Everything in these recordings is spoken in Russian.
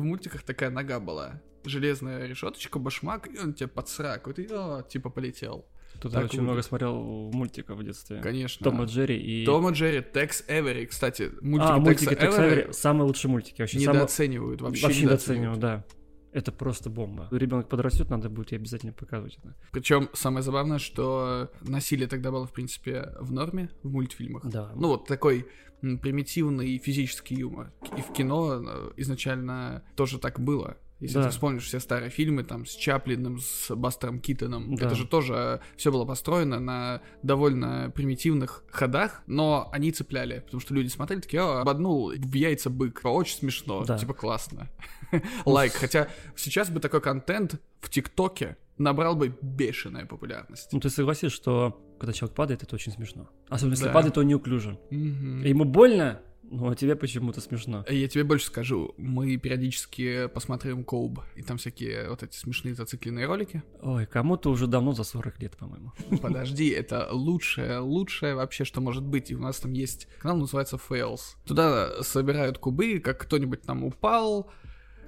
в мультиках такая нога была. Железная решеточка, башмак, и он тебе под срак. Вот и, о, типа, полетел. Тут Так очень будет. много смотрел мультиков в детстве. Конечно. Том и Джерри и... Том и Джерри, Текс Эвери. Кстати, мультики, а, мультики Текс Эвери самые лучшие мультики вообще. самые- недооценивают. Вообще, Вообще недооценивают. недооцениваю, да. Это просто бомба. Ребенок подрастет, надо будет ей обязательно показывать это. Причем самое забавное, что насилие тогда было, в принципе, в норме в мультфильмах. Да. Ну вот такой примитивный физический юмор. И в кино э, изначально тоже так было. Если Да. ты вспомнишь все старые фильмы там с Чаплиным, с Бастером Китоном, Да. это же тоже все было построено на довольно примитивных ходах, но они цепляли, потому что люди смотрели такие, о, боднул в яйца бык, очень смешно, Да. типа классно. Лайк, хотя сейчас бы такой контент в ТикТоке набрал бы бешеная популярность. Ну, ты согласись, что когда человек падает, это очень смешно. Особенно если Да. падает он неуклюже. Ему больно, но тебе почему-то смешно. Я тебе больше скажу, мы периодически посмотрим Коуб, и там всякие вот эти смешные зацикленные ролики. Ой, кому-то уже давно за 40 лет, по-моему. Подожди, это лучшее, лучшее вообще, что может быть. И у нас там есть канал, называется Fails. Туда собирают кубы, как кто-нибудь там упал,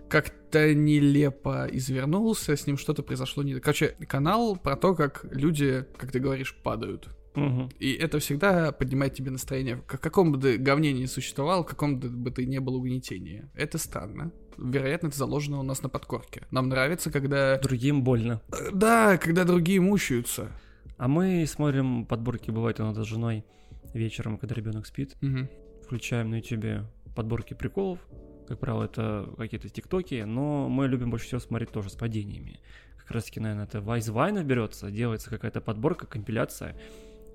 как-то нелепо извернулся, с ним что-то произошло не... Короче, канал про то, как люди, как ты говоришь, падают. Мгм. И это всегда поднимает тебе настроение. В каком бы ты говне ни существовал, в каком бы ты не был угнетении. Это странно. Вероятно, это заложено у нас на подкорке. Нам нравится, когда... Другим больно. Э, Да, когда другие мучаются. А мы смотрим подборки, бывает иногда с женой вечером, когда ребенок спит. Мгм. Включаем на ютубе подборки приколов. Как правило, это какие-то тиктоки, но мы любим больше всего смотреть тоже с падениями. Как раз таки, наверное, это Вайс Вайна берется, делается какая-то подборка, компиляция.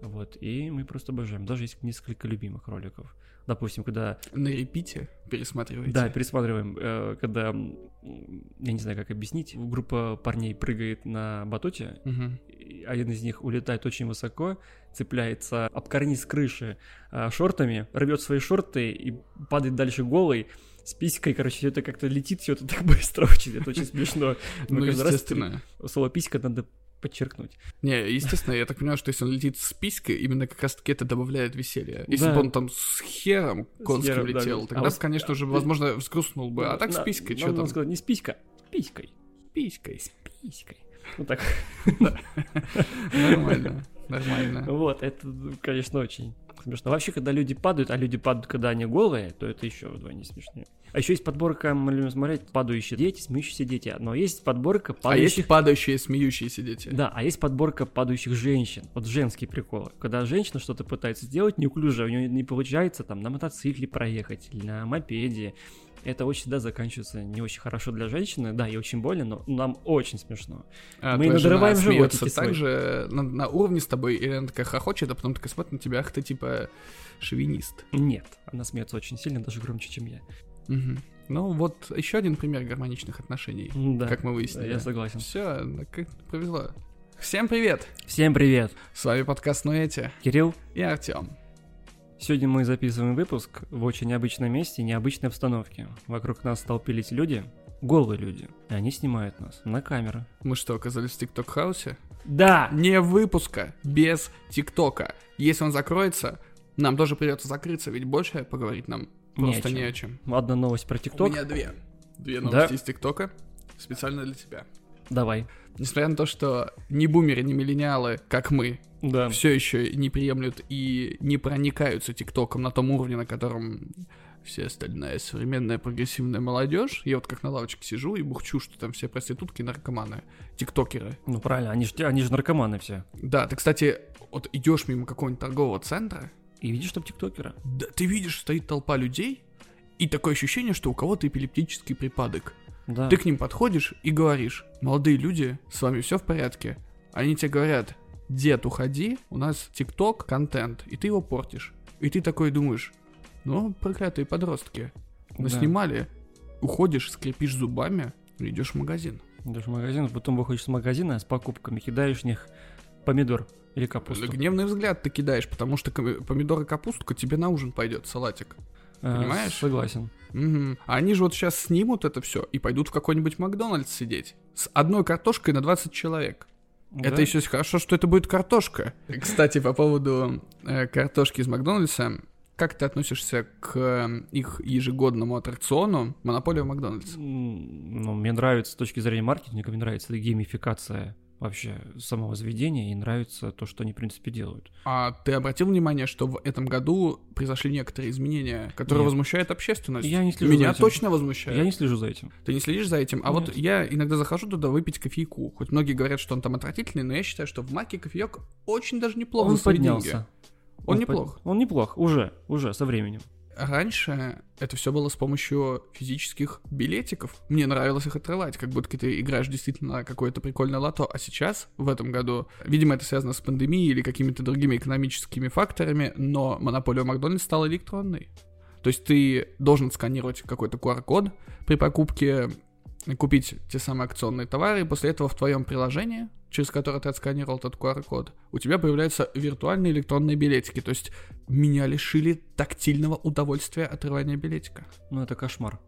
Вот, и мы просто обожаем. Даже есть несколько любимых роликов. Допустим, когда На репите пересматриваете. Да, пересматриваем, э, когда, я не знаю, как объяснить, группа парней прыгает на батуте, и один из них улетает очень высоко, цепляется об карниз крыши а, шортами, рвет свои шорты и падает дальше голый, с писькой, короче, все это как-то летит, все это так быстро очень, это очень смешно. Ну, естественно. Слово писька надо подчеркнуть. Не, естественно, я так понимаю, что если он летит с писькой, именно как раз-таки это добавляет веселья. Если Да. бы он там с хером конским хером, летел, да. тогда, А вот- конечно, уже, возможно, взгрустнул бы. А так с писькой, что там? сказать, не с писька, с писькой, Писькой. с писькой. Ну так. Нормально, нормально. Вот, это, конечно, очень смешно. Вообще, когда люди падают, а люди падают, когда они голые, то это еще вдвойне смешнее. А еще есть подборка, мы любим смотреть, падающие дети, смеющиеся дети. Но есть подборка А есть падающих... падающие, смеющиеся дети. Да, а есть подборка падающих женщин. Вот женские приколы. Когда женщина что-то пытается сделать неуклюже, у нее не получается там на мотоцикле проехать или на мопеде. Это очень всегда заканчивается не очень хорошо для женщины. Да, и очень больно, но нам очень смешно. А Мы надрываем животики так же на, на уровне с тобой, или она такая хохочет, а потом такая смотрит на тебя, ах ты типа шовинист. Нет, она смеется очень сильно, даже громче, чем я. Мгм. Ну вот еще один пример гармоничных отношений, Да, как мы выяснили. я согласен. Все, повезло. Всем привет! Всем привет! С вами подкаст Нуэти Кирилл, и Артем. Сегодня мы записываем выпуск в очень необычном месте, необычной обстановке. Вокруг нас столпились люди, голые люди, и они снимают нас на камеру. Мы что, оказались в ТикТок Хаусе? Да! Не выпуска без ТикТока. Если он закроется, нам тоже придется закрыться, ведь больше поговорить нам Не просто о чем. не о чем. Одна новость про У ТикТок. меня две. Две Да? новости из ТикТока специально для тебя. Давай. Несмотря на то, что ни бумеры, ни миллениалы, как мы, Да. все еще не приемлют и не проникаются ТикТоком на том уровне, на котором все остальная современная прогрессивная молодежь. Я вот как на лавочке сижу и бухчу, что там все проститутки, наркоманы, тиктокеры. Ну правильно, они же они же наркоманы все. Да, ты, кстати, вот идешь мимо какого-нибудь торгового центра, И видишь там тиктокера? да, ты видишь, стоит толпа людей, и такое ощущение, что у кого-то эпилептический припадок. Да. Ты к ним подходишь и говоришь, молодые люди, с вами все в порядке? Они тебе говорят, дед, уходи, у нас ТикТок, контент, и ты его портишь. И ты такой думаешь, ну, проклятые подростки, Да. наснимали, уходишь, скрипишь зубами, идешь в магазин. Идешь в магазин, потом выходишь с магазина с покупками, кидаешь в них помидор или капусту. Гневный взгляд ты кидаешь, потому что помидор и капустка тебе на ужин пойдет, салатик. А, понимаешь? Согласен. Мгм. А они же вот сейчас снимут это все и пойдут в какой-нибудь Макдональдс сидеть. С одной картошкой на 20 человек. Это Да? еще хорошо, что это будет картошка. Кстати, по поводу э, картошки из Макдональдса, как ты относишься к э, их ежегодному аттракциону Монополия Макдональдс? Ну, мне нравится с точки зрения маркетинга, мне нравится эта геймификация вообще самого заведения, и нравится то, что они, в принципе, делают. А ты обратил внимание, что в этом году произошли некоторые изменения, которые Нет. возмущают общественность? Я не слежу Меня за этим. точно возмущают. Я не слежу за этим. Ты не следишь за этим? А вот Нет. я иногда захожу туда выпить кофейку. Хоть многие говорят, что он там отвратительный, но я считаю, что в Маке кофеек очень даже неплохо Он деньги. поднялся. Он под- неплох. Он неплох, уже, уже, со временем. Раньше это все было с помощью физических билетиков. Мне нравилось их отрывать, как будто ты играешь действительно какое-то прикольное лото. А сейчас, в этом году, видимо, это связано с пандемией или какими-то другими экономическими факторами, но монополия Макдональдс стала электронной. То есть ты должен сканировать какой-то QR-код при покупке, купить те самые акционные товары, и после этого в твоем приложении, через которое ты отсканировал этот QR-код, у тебя появляются виртуальные электронные билетики. То есть меня лишили тактильного удовольствия отрывания билетика. Ну, это кошмар.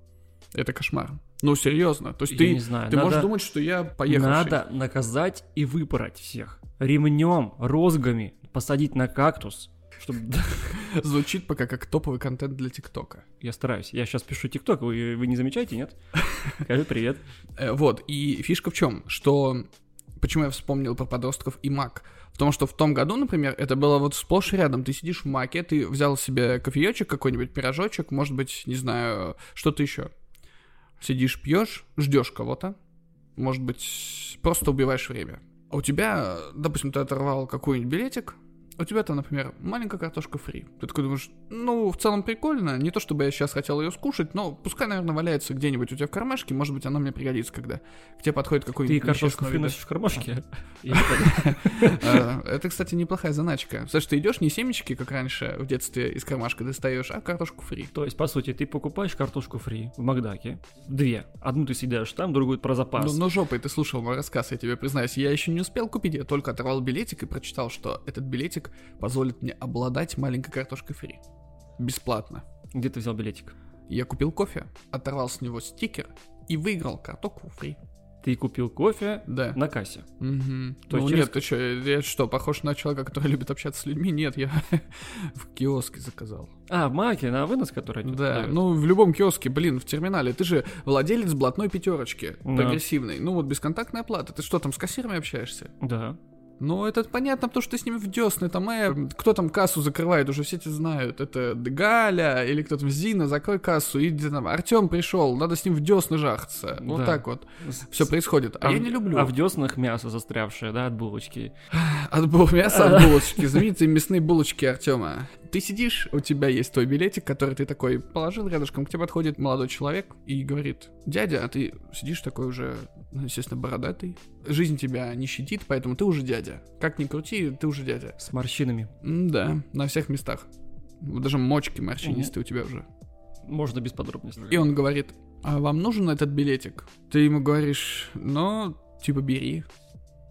Это кошмар. Ну, серьезно. То есть Я ты, не знаю, ты надо- можешь думать, что я поехавший. Надо наказать и выпороть всех. Ремнем, розгами, посадить на кактус, чтобы... Звучит пока как топовый контент для ТикТока. Я стараюсь. Я сейчас пишу ТикТок, вы, вы не замечаете, нет? Скажи привет. Э, Вот, и фишка в чем, что... Почему я вспомнил про подростков и Мак? В том, что в том году, например, это было вот сплошь и рядом. Ты сидишь в Маке, ты взял себе кофеечек какой-нибудь, пирожочек, может быть, не знаю, что-то еще. Сидишь, пьешь, ждешь кого-то. Может быть, просто убиваешь время. А у тебя, допустим, ты оторвал какой-нибудь билетик, у тебя там, например, маленькая картошка фри. Ты такой думаешь, ну, в целом прикольно, не то чтобы я сейчас хотел ее скушать, но пускай, наверное, валяется где-нибудь у тебя в кармашке, может быть, она мне пригодится, когда к тебе подходит Ты какой-нибудь картошку несчастного фри носишь в кармашке? А, Это, кстати, неплохая заначка. Что ты идешь не семечки, как раньше в детстве из кармашка достаешь, а картошку фри. То есть, по сути, ты покупаешь картошку фри в Макдаке, две. Одну ты съедаешь там, другую про запас. Ну, но жопой ты слушал мой рассказ, я тебе признаюсь. Я еще не успел купить, я только оторвал билетик и прочитал, что этот билетик позволит мне обладать маленькой картошкой фри. Бесплатно. Где ты взял билетик? Я купил кофе, оторвал с него стикер и выиграл картошку фри. Ты купил кофе Да. на кассе. Мгм. То ну есть нет, через- ты что, я что, похож на человека, который любит общаться с людьми? Нет, я в киоске заказал. А, в Маке, на вынос, который они Да, продают? ну в любом киоске, блин, в терминале. Ты же владелец блатной пятерочки, Да. прогрессивной. Ну вот бесконтактная оплата. Ты что там с кассирами общаешься? Да. Ну, это понятно, потому что ты с ними в десны, там, э, кто там кассу закрывает, уже все эти знают. Это Галя или кто там, Зина, закрой кассу, иди там, Артем пришел, надо с ним в десны жахаться. Вот Да. так вот все происходит. А, А, я не люблю. А в деснах мясо застрявшее, да, от булочки. От бу- мяса от булочки, знаменитые мясные булочки Артема. Ты сидишь, у тебя есть твой билетик, который ты такой положил рядышком, к тебе подходит молодой человек и говорит, дядя, а ты сидишь такой уже, ну, естественно, бородатый. Жизнь тебя не щадит, поэтому ты уже дядя. Как ни крути, ты уже дядя. С морщинами. Да, на всех местах. Даже мочки морщинистые у тебя уже. Можно без подробностей. И он говорит, а вам нужен этот билетик? Ты ему говоришь, ну, типа бери.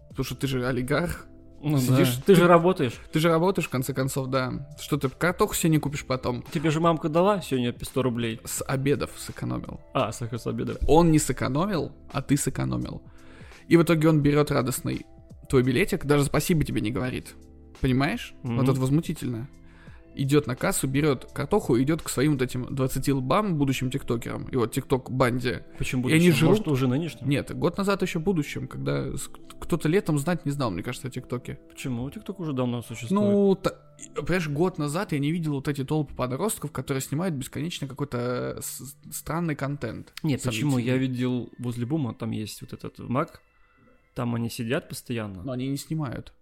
Потому что ты же олигарх. Ну сидишь- да. Ты же работаешь. Ты же работаешь, в конце концов, да. Что ты картоху себе не купишь потом. Тебе же мамка дала сегодня 100 рублей. С обедов сэкономил. А, с с обеда. Он не сэкономил, а ты сэкономил. И в итоге он берет радостный твой билетик, даже спасибо тебе не говорит. Понимаешь? Мгм. Вот это возмутительно. Идет на кассу, берет картоху, идет к своим вот этим 20 лбам, будущим тиктокерам. И вот тикток-банде. Почему И они живут- Может, уже нынешнем? Нет, год назад еще будущем, когда кто-то летом знать не знал, мне кажется, о ТикТоке. Почему? ТикТок уже давно существует. Ну, та- понимаешь, год назад я не видел вот эти толпы подростков, которые снимают бесконечно какой-то с- странный контент. Нет, почему? Я видел возле Бума, там есть вот этот Мак, там они сидят постоянно. Но они не снимают.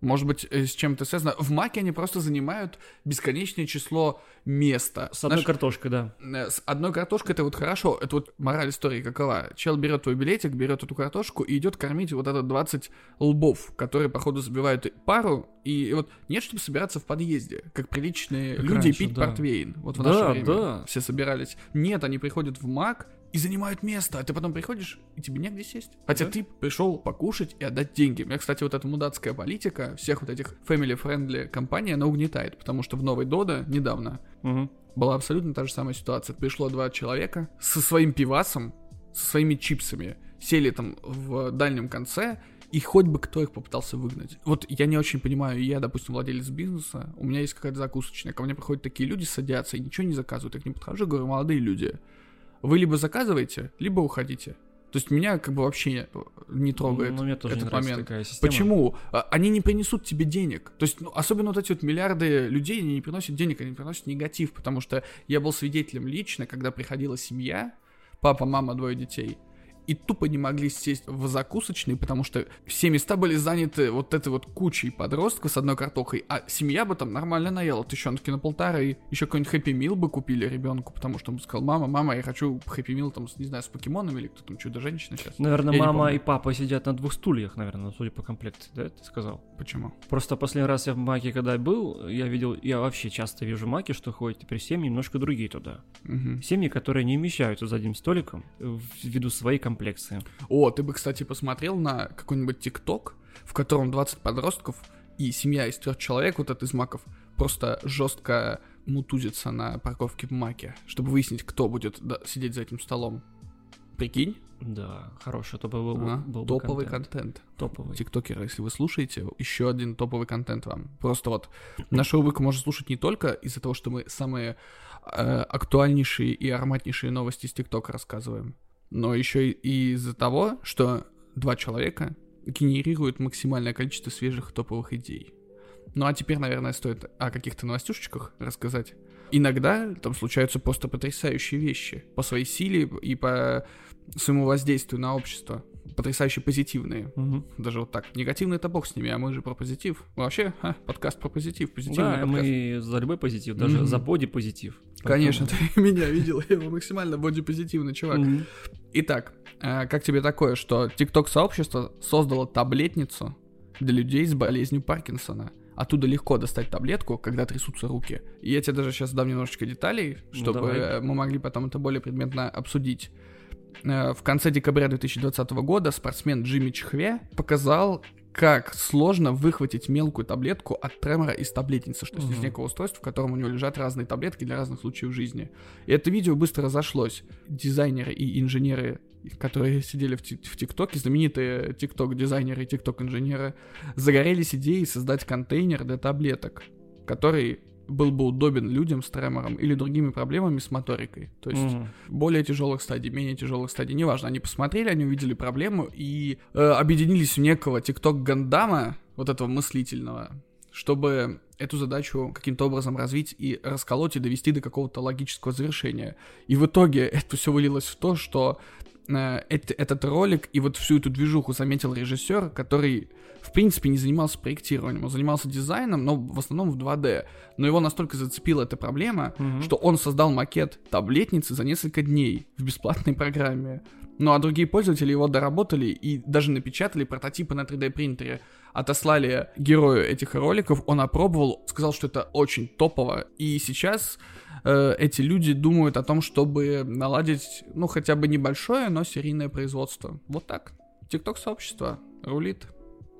Может быть, э, с чем-то связано. В Маке они просто занимают бесконечное число места. С одной Знаешь, картошкой, да. э, с одной картошкой это вот хорошо. Это вот мораль истории какова. Чел берет твой билетик, берет эту картошку и идет кормить вот это 20 лбов, которые, походу, забивают пару. И вот нет, чтобы собираться в подъезде, как приличные Как люди, раньше, пить да. портвейн. Вот в Да, наше время да. все собирались. Нет, они приходят в Мак и занимают место, а ты потом приходишь, и тебе негде сесть. Хотя Да. ты пришел покушать и отдать деньги. Меня, кстати, вот эта мудацкая политика всех вот этих family-friendly компаний, она угнетает, потому что в новой Дода недавно Мгм. была абсолютно та же самая ситуация. Пришло два человека со своим пивасом, со своими чипсами, сели там в дальнем конце И хоть бы кто их попытался выгнать. Вот я не очень понимаю, я, допустим, владелец бизнеса, у меня есть какая-то закусочная, ко мне приходят такие люди, садятся и ничего не заказывают. Я к ним подхожу говорю, молодые люди, вы либо заказываете, либо уходите. То есть меня как бы вообще не трогает Ну, мне тоже не этот нравится момент. такая система. Почему? А, Они не принесут тебе денег. То есть, ну, особенно вот эти вот миллиарды людей, они не приносят денег, они приносят негатив, потому что я был свидетелем лично, когда приходила семья, папа, мама, двое детей, и тупо не могли сесть в закусочный, потому что все места были заняты вот этой вот кучей подростков с одной картохой, а семья бы там нормально наела тыщенки на полторы, еще какой-нибудь хэппи мил бы купили ребенку, потому что он бы сказал, мама, мама, я хочу хэппи мил там, не знаю, с покемонами или кто там, чудо-женщина сейчас. Наверное, Я мама и папа сидят на двух стульях, наверное, судя по комплекции, да, ты сказал? Почему? Просто последний раз я в Маке, когда был, я видел, я вообще часто вижу Маки, что ходят теперь семьи немножко другие туда. Мгм. Семьи, которые не вмещаются за одним столиком ввиду своей комплекции. О, ты бы, кстати, посмотрел на какой-нибудь ТикТок, в котором 20 подростков и семья из трех человек, вот это из маков, просто жестко мутузится на парковке в маке, чтобы выяснить, кто будет сидеть за этим столом. Прикинь? Да, хороший, то был, бы- А? был бы топовый контент. контент. Топовый. Тиктокеры, если вы слушаете, еще один топовый контент вам. Просто вот нашу рубрику можно слушать не только из-за того, что мы самые э, актуальнейшие и ароматнейшие новости из ТикТока рассказываем, но еще и из-за того, что два человека генерируют максимальное количество свежих топовых идей. Ну а теперь, наверное, стоит о каких-то новостюшечках рассказать. Иногда там случаются просто потрясающие вещи по своей силе и по своему воздействию на общество. Потрясающе позитивные. Мгм. Даже вот так. Негативный это бог с ними, а мы же про позитив. Вообще, ха, подкаст про позитив, позитивный Да, подкаст. мы за любой позитив, даже Мгм. за боди-позитив. Конечно, ты меня видел, я максимально бодипозитивный чувак. Мгм. Итак, э, как тебе такое, что TikTok-сообщество создало таблетницу для людей с болезнью Паркинсона? Оттуда легко достать таблетку, когда трясутся руки. И я тебе даже сейчас дам немножечко деталей, Ну, чтобы давай. э, мы могли потом это более предметно обсудить. Э, В конце декабря 2020 года спортсмен Джимми Чхве показал, как сложно выхватить мелкую таблетку от тремора из таблетницы, что есть из некого устройства, в котором у него лежат разные таблетки для разных случаев жизни. И это видео быстро разошлось. Дизайнеры и инженеры, которые сидели в ТикТоке, знаменитые ТикТок-дизайнеры и ТикТок-инженеры, загорелись идеей создать контейнер для таблеток, который был бы удобен людям с тремором или другими проблемами с моторикой. То есть Мгм. более тяжелых стадий, менее тяжелых стадий, неважно. Они посмотрели, они увидели проблему и э, объединились в некого тикток Гандама, вот этого мыслительного, чтобы эту задачу каким-то образом развить и расколоть и довести до какого-то логического завершения. И в итоге это все вылилось в то, что э, эт- этот ролик и вот всю эту движуху заметил режиссер, который в принципе не занимался проектированием, он занимался дизайном, но в основном в 2D. Но его настолько зацепила эта проблема, Мгм. что он создал макет таблетницы за несколько дней в бесплатной программе. Ну а другие пользователи его доработали и даже напечатали прототипы на 3D принтере. Отослали герою этих роликов, он опробовал, сказал, что это очень топово. И сейчас э, эти люди думают о том, чтобы наладить, ну, хотя бы небольшое, но серийное производство. Вот так. Тикток-сообщество рулит.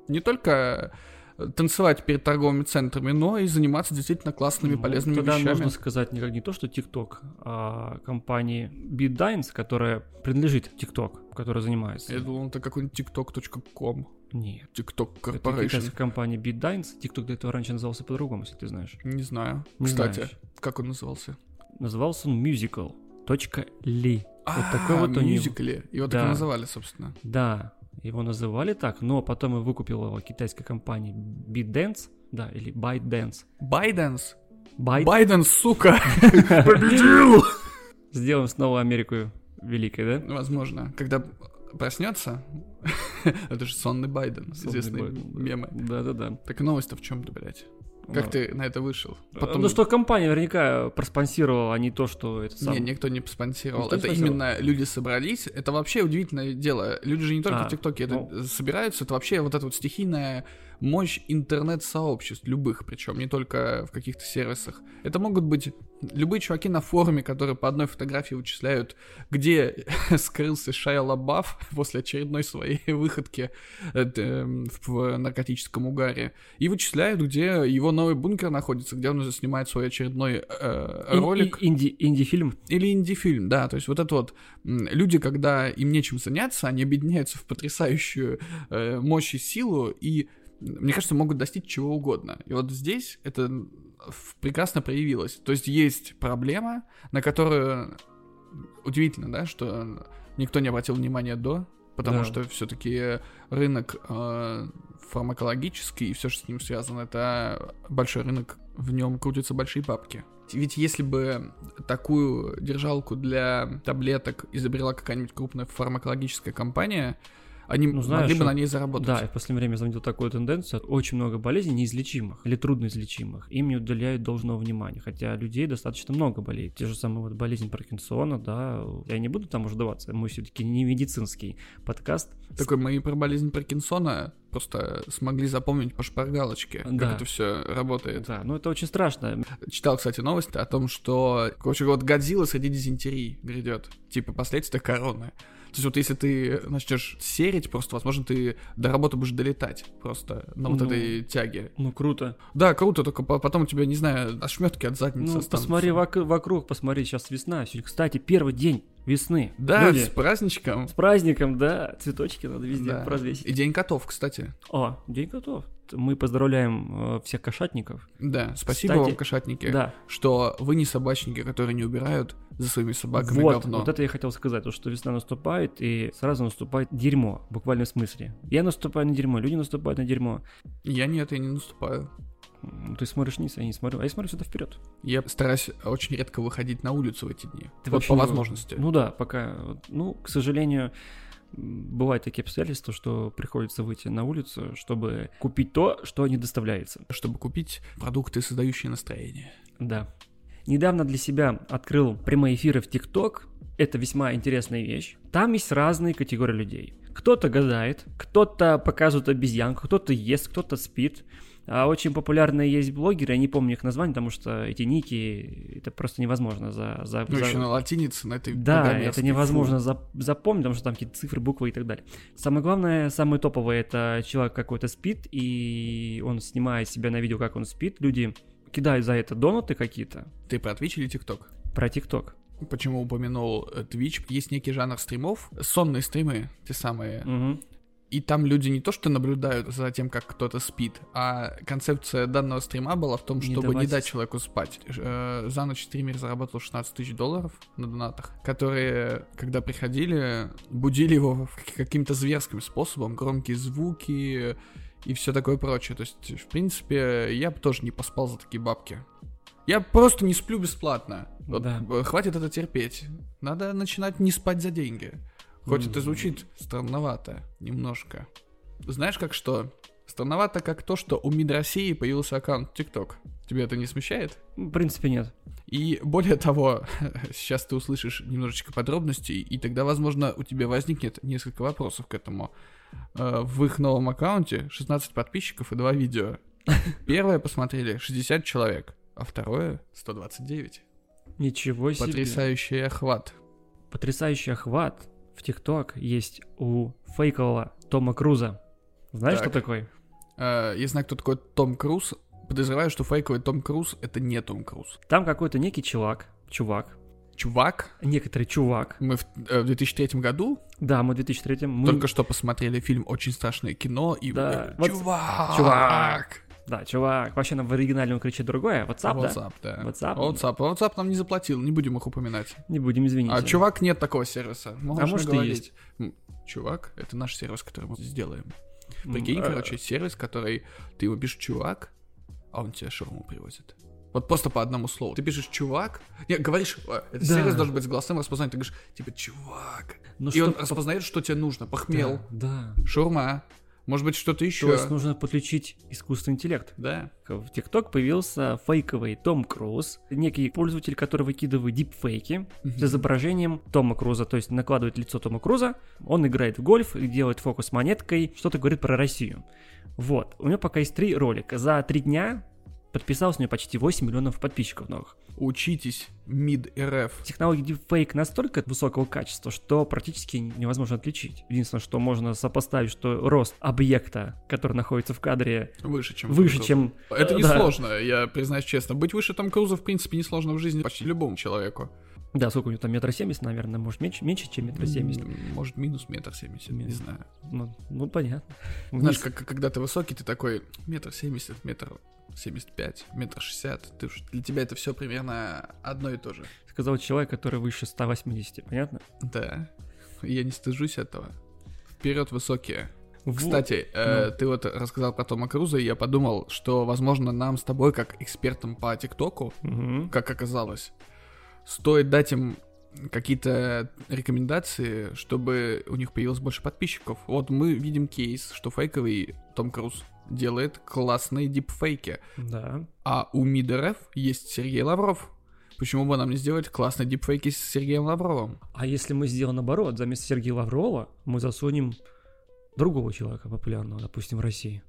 Не только э, танцевать перед торговыми центрами, но и заниматься действительно классными, Ну, полезными Тогда вещами. можно сказать не, не то, что TikTok, а компании BitDines, которая принадлежит TikTok, которая занимается. Я думал, это какой-нибудь tiktok.com. Нет. TikTok Это Corporation. китайская компания BitDines. TikTok до этого раньше назывался по-другому, если ты знаешь. Не знаю. Не Кстати, знаешь. как он назывался? Назывался он Musical.ly. Вот А, такой вот у него. мюзикле. Его так и Да. называли, собственно. Да, его называли так, но потом и выкупила его китайская компания BitDance, да, или ByteDance. Байденс. Byte. Байден, сука, победил! Сделаем снова Америку великой, да? Возможно, когда проснется, это же сонный Байден, Сонный известные Байден, да. мемы. Да-да-да. Так новость-то в чем-то, блядь? Как Ну, ты на это вышел? Ну что компания наверняка проспонсировала, а не то, что это сам. Не, никто не спонсировал. Никто не это спонсировал? именно люди собрались. Это вообще удивительное дело. Люди же не только А, в ТикТоке ну. собираются. Это вообще вот это вот стихийное мощь интернет-сообществ, любых, причем не только в каких-то сервисах. Это могут быть любые чуваки на форуме, которые по одной фотографии вычисляют, где скрылся Шайя Лабаф после очередной своей выходки э, в наркотическом угаре, и вычисляют, где его новый бункер находится, где он уже снимает свой очередной э, ролик. Инди, инди-фильм. Или инди-фильм, да, то есть вот это вот люди, когда им нечем заняться, они объединяются в потрясающую э, мощь и силу, и мне кажется, могут достичь чего угодно. И вот здесь это прекрасно проявилось. То есть есть проблема, на которую удивительно, да, что никто не обратил внимания до, потому да. что все-таки рынок э, фармакологический и все, что с ним связано, это большой рынок, в нем крутятся большие папки. Ведь если бы такую держалку для таблеток изобрела какая-нибудь крупная фармакологическая компания, они ну, знаешь, могли бы на ней заработать. Да, я в последнее время заметил такую тенденцию. Очень много болезней неизлечимых или трудноизлечимых. Им не уделяют должного внимания. Хотя людей достаточно много болеет. Те же самые вот болезни Паркинсона, да. Я не буду там уже даваться. Мы все-таки не медицинский подкаст. Такой, мы про болезнь Паркинсона просто смогли запомнить по шпаргалочке, да. как это все работает. Да, ну это очень страшно. Читал, кстати, новость о том, что, короче, вот Годзилла среди дизентерии грядет. Типа последствия короны. То есть вот если ты начнешь серить, просто, возможно, ты до работы будешь долетать просто на вот ну, этой тяге. Ну, круто. Да, круто, только потом у тебя, не знаю, ошметки от задницы Ну, останутся. посмотри вок- вокруг, посмотри, сейчас весна. Кстати, первый день весны. Да, Люди. с праздничком. С праздником, да. Цветочки надо везде да. развесить. И День котов, кстати. О, День котов. Мы поздравляем э, всех кошатников. Да, спасибо Кстати, вам, кошатники, да. что вы не собачники, которые не убирают за своими собаками вот, говно. Вот это я хотел сказать, то, что весна наступает, и сразу наступает дерьмо, в буквальном смысле. Я наступаю на дерьмо, люди наступают на дерьмо. Я нет, я не наступаю. Ты смотришь вниз, я не смотрю, а я смотрю сюда вперед. Я стараюсь очень редко выходить на улицу в эти дни. Ты вот по возможности. Ну да, пока. Ну, к сожалению, бывают такие обстоятельства, что приходится выйти на улицу, чтобы купить то, что не доставляется. Чтобы купить продукты, создающие настроение. Да. Недавно для себя открыл прямые эфиры в ТикТок. Это весьма интересная вещь. Там есть разные категории людей. Кто-то гадает, кто-то показывает обезьянку, кто-то ест, кто-то спит. А очень популярные есть блогеры, я не помню их название, потому что эти ники, это просто невозможно за... за ну, за... еще на латинице, на этой Да, это невозможно за, запомнить, потому что там какие-то цифры, буквы и так далее. Самое главное, самое топовое, это человек какой-то спит, и он снимает себя на видео, как он спит. Люди кидают за это донаты какие-то. Ты про Twitch или TikTok? Про TikTok почему упомянул э, Twitch, есть некий жанр стримов, сонные стримы, те самые, угу. И там люди не то что наблюдают за тем, как кто-то спит, а концепция данного стрима была в том, чтобы не, давать... не дать человеку спать. Э, за ночь стример заработал 16 тысяч долларов на донатах, которые, когда приходили, будили его каким-то зверским способом, громкие звуки и все такое прочее. То есть, в принципе, я бы тоже не поспал за такие бабки. Я просто не сплю бесплатно. Вот да. Хватит это терпеть. Надо начинать не спать за деньги. Хоть mm-hmm. это звучит странновато немножко. Знаешь, как что? Странновато как то, что у МИД России появился аккаунт ТикТок. Тебе это не смущает? В принципе, нет. И более того, сейчас ты услышишь немножечко подробностей, и тогда, возможно, у тебя возникнет несколько вопросов к этому. Э, в их новом аккаунте 16 подписчиков и 2 видео. Первое посмотрели 60 человек, а второе 129. Ничего себе. Потрясающий охват. Потрясающий охват в ТикТок есть у фейкового Тома Круза. Знаешь, так. кто такой? Uh, я знаю, кто такой Том Круз. Подозреваю, что фейковый Том Круз — это не Том Круз. Там какой-то некий чувак, чувак. Чувак? Некоторый чувак. Мы в, э, в 2003 году? Да, мы в 2003. Мы... Только что посмотрели фильм «Очень страшное кино» и... Да. Вот... Чувак! Чувак! Да, чувак, вообще в оригинале он кричит другое. WhatsApp, WhatsApp да? да. WhatsApp. WhatsApp. А WhatsApp нам не заплатил, не будем их упоминать. Не будем, извините. А чувак нет такого сервиса. Можно а может говорить. и есть. Чувак, это наш сервис, который мы сделаем. Прикинь, mm, короче, сервис, который ты ему пишешь чувак, а он тебе шаурму привозит. Вот просто по одному слову. Ты пишешь чувак, не, говоришь, «Э, это да. сервис должен быть с голосом распознать, ты говоришь, типа, чувак. Ну и что... он распознает, что тебе нужно. Похмел, да, да. шаурма, может быть, что-то еще. То есть нужно подключить искусственный интеллект. Да. В ТикТок появился фейковый Том Круз, некий пользователь, который выкидывает дипфейки uh-huh. с изображением Тома Круза, то есть накладывает лицо Тома Круза, он играет в гольф, делает фокус монеткой, что-то говорит про Россию. Вот, у меня пока есть три ролика. За три дня подписалось у меня почти 8 миллионов подписчиков новых. Учитесь мид РФ. Технология deepfake настолько высокого качества, что практически невозможно отличить. Единственное, что можно сопоставить, что рост объекта, который находится в кадре, Выше, чем выше, Том чем... Это э, несложно, я признаюсь честно. Быть выше Том Круза, в принципе, несложно в жизни почти любому человеку. Да, сколько у него там, метр семьдесят, наверное, может, меньше, меньше чем метр семьдесят. Может, минус метр семьдесят, не знаю. Ну, ну, понятно. Знаешь, как, когда ты высокий, ты такой метр семьдесят, метр семьдесят пять, метр шестьдесят. Ты уж- Для тебя это все примерно одно и то же. Сказал человек, который выше 180, понятно? Да. Я не стыжусь этого. Вперед высокие. Вот. Кстати, э, Ну. ты вот рассказал про Тома Круза, и я подумал, что, возможно, нам с тобой, как экспертам по ТикТоку, Мгм. как оказалось, стоит дать им какие-то рекомендации, чтобы у них появилось больше подписчиков. Вот мы видим кейс, что фейковый Том Круз делает классные дипфейки, Да. а у МИДРФ есть Сергей Лавров. Почему бы нам не сделать классные дипфейки с Сергеем Лавровым? А если мы сделаем наоборот, за место Сергея Лаврова мы засунем другого человека популярного, допустим, в России.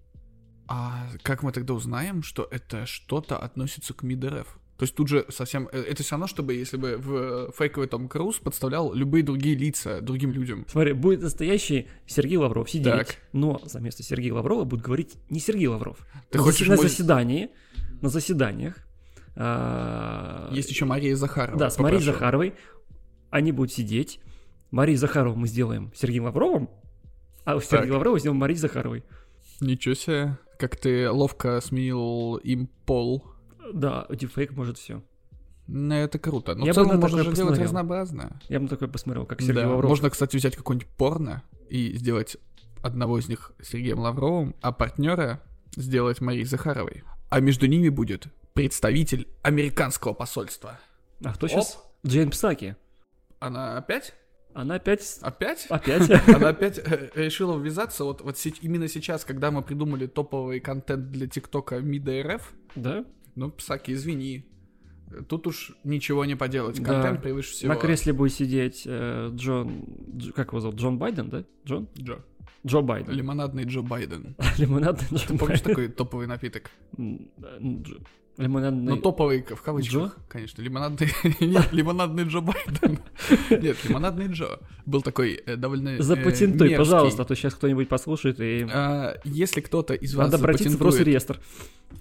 А как мы тогда узнаем, что это что-то относится к МИДРФ? То есть тут же совсем... э, Это все равно, чтобы если бы в фейковый Том Круз подставлял любые другие лица другим людям. Смотри, будет настоящий Сергей Лавров сидеть, Так. но за место Сергея Лаврова будет говорить не Сергей Лавров. Ты на, хочешь на мой- заседании, на заседаниях. а, Есть еще Мария Захарова. Да, с Марией попрошу. Захаровой. Они будут сидеть. Марию Захарову мы сделаем Сергеем Лавровым, а у Сергея. Лаврова сделаем Марией Захаровой. Ничего себе, как ты ловко сменил им пол. Да, дипфейк может все. Ну, это круто. Но Я в целом можно такое же делать посмотрел. разнообразно. Я бы такой посмотрел, как Сергей Да, Лавров. Можно, кстати, взять какой-нибудь порно и сделать одного из них Сергеем Лавровым, а партнера сделать Марией Захаровой. А между ними будет представитель американского посольства. А кто сейчас? Джейн Псаки. Она опять? Она опять... Опять? Опять? Она опять э, решила ввязаться вот, вот именно сейчас, когда мы придумали топовый контент для ТикТока МИДа РФ. Да? Ну, Псаки, извини. Тут уж ничего не поделать. Да. Контент превыше всего. На кресле будет сидеть э, Джон... Дж- Как его зовут? Джон Байден, да? Джон? Джо. Джо Байден. Лимонадный Джо Байден. Лимонадный Джо Ты помнишь такой топовый напиток? Лимонадный... Ну, топовый в кавычках, конечно. Лимонадный... Нет, лимонадный Джо Байден. Нет, лимонадный Джо. Был такой э, довольно э, Запатентуй, пожалуйста, а то сейчас кто-нибудь послушает и... А, Если кто-то из вас Надо обратиться в Росреестр.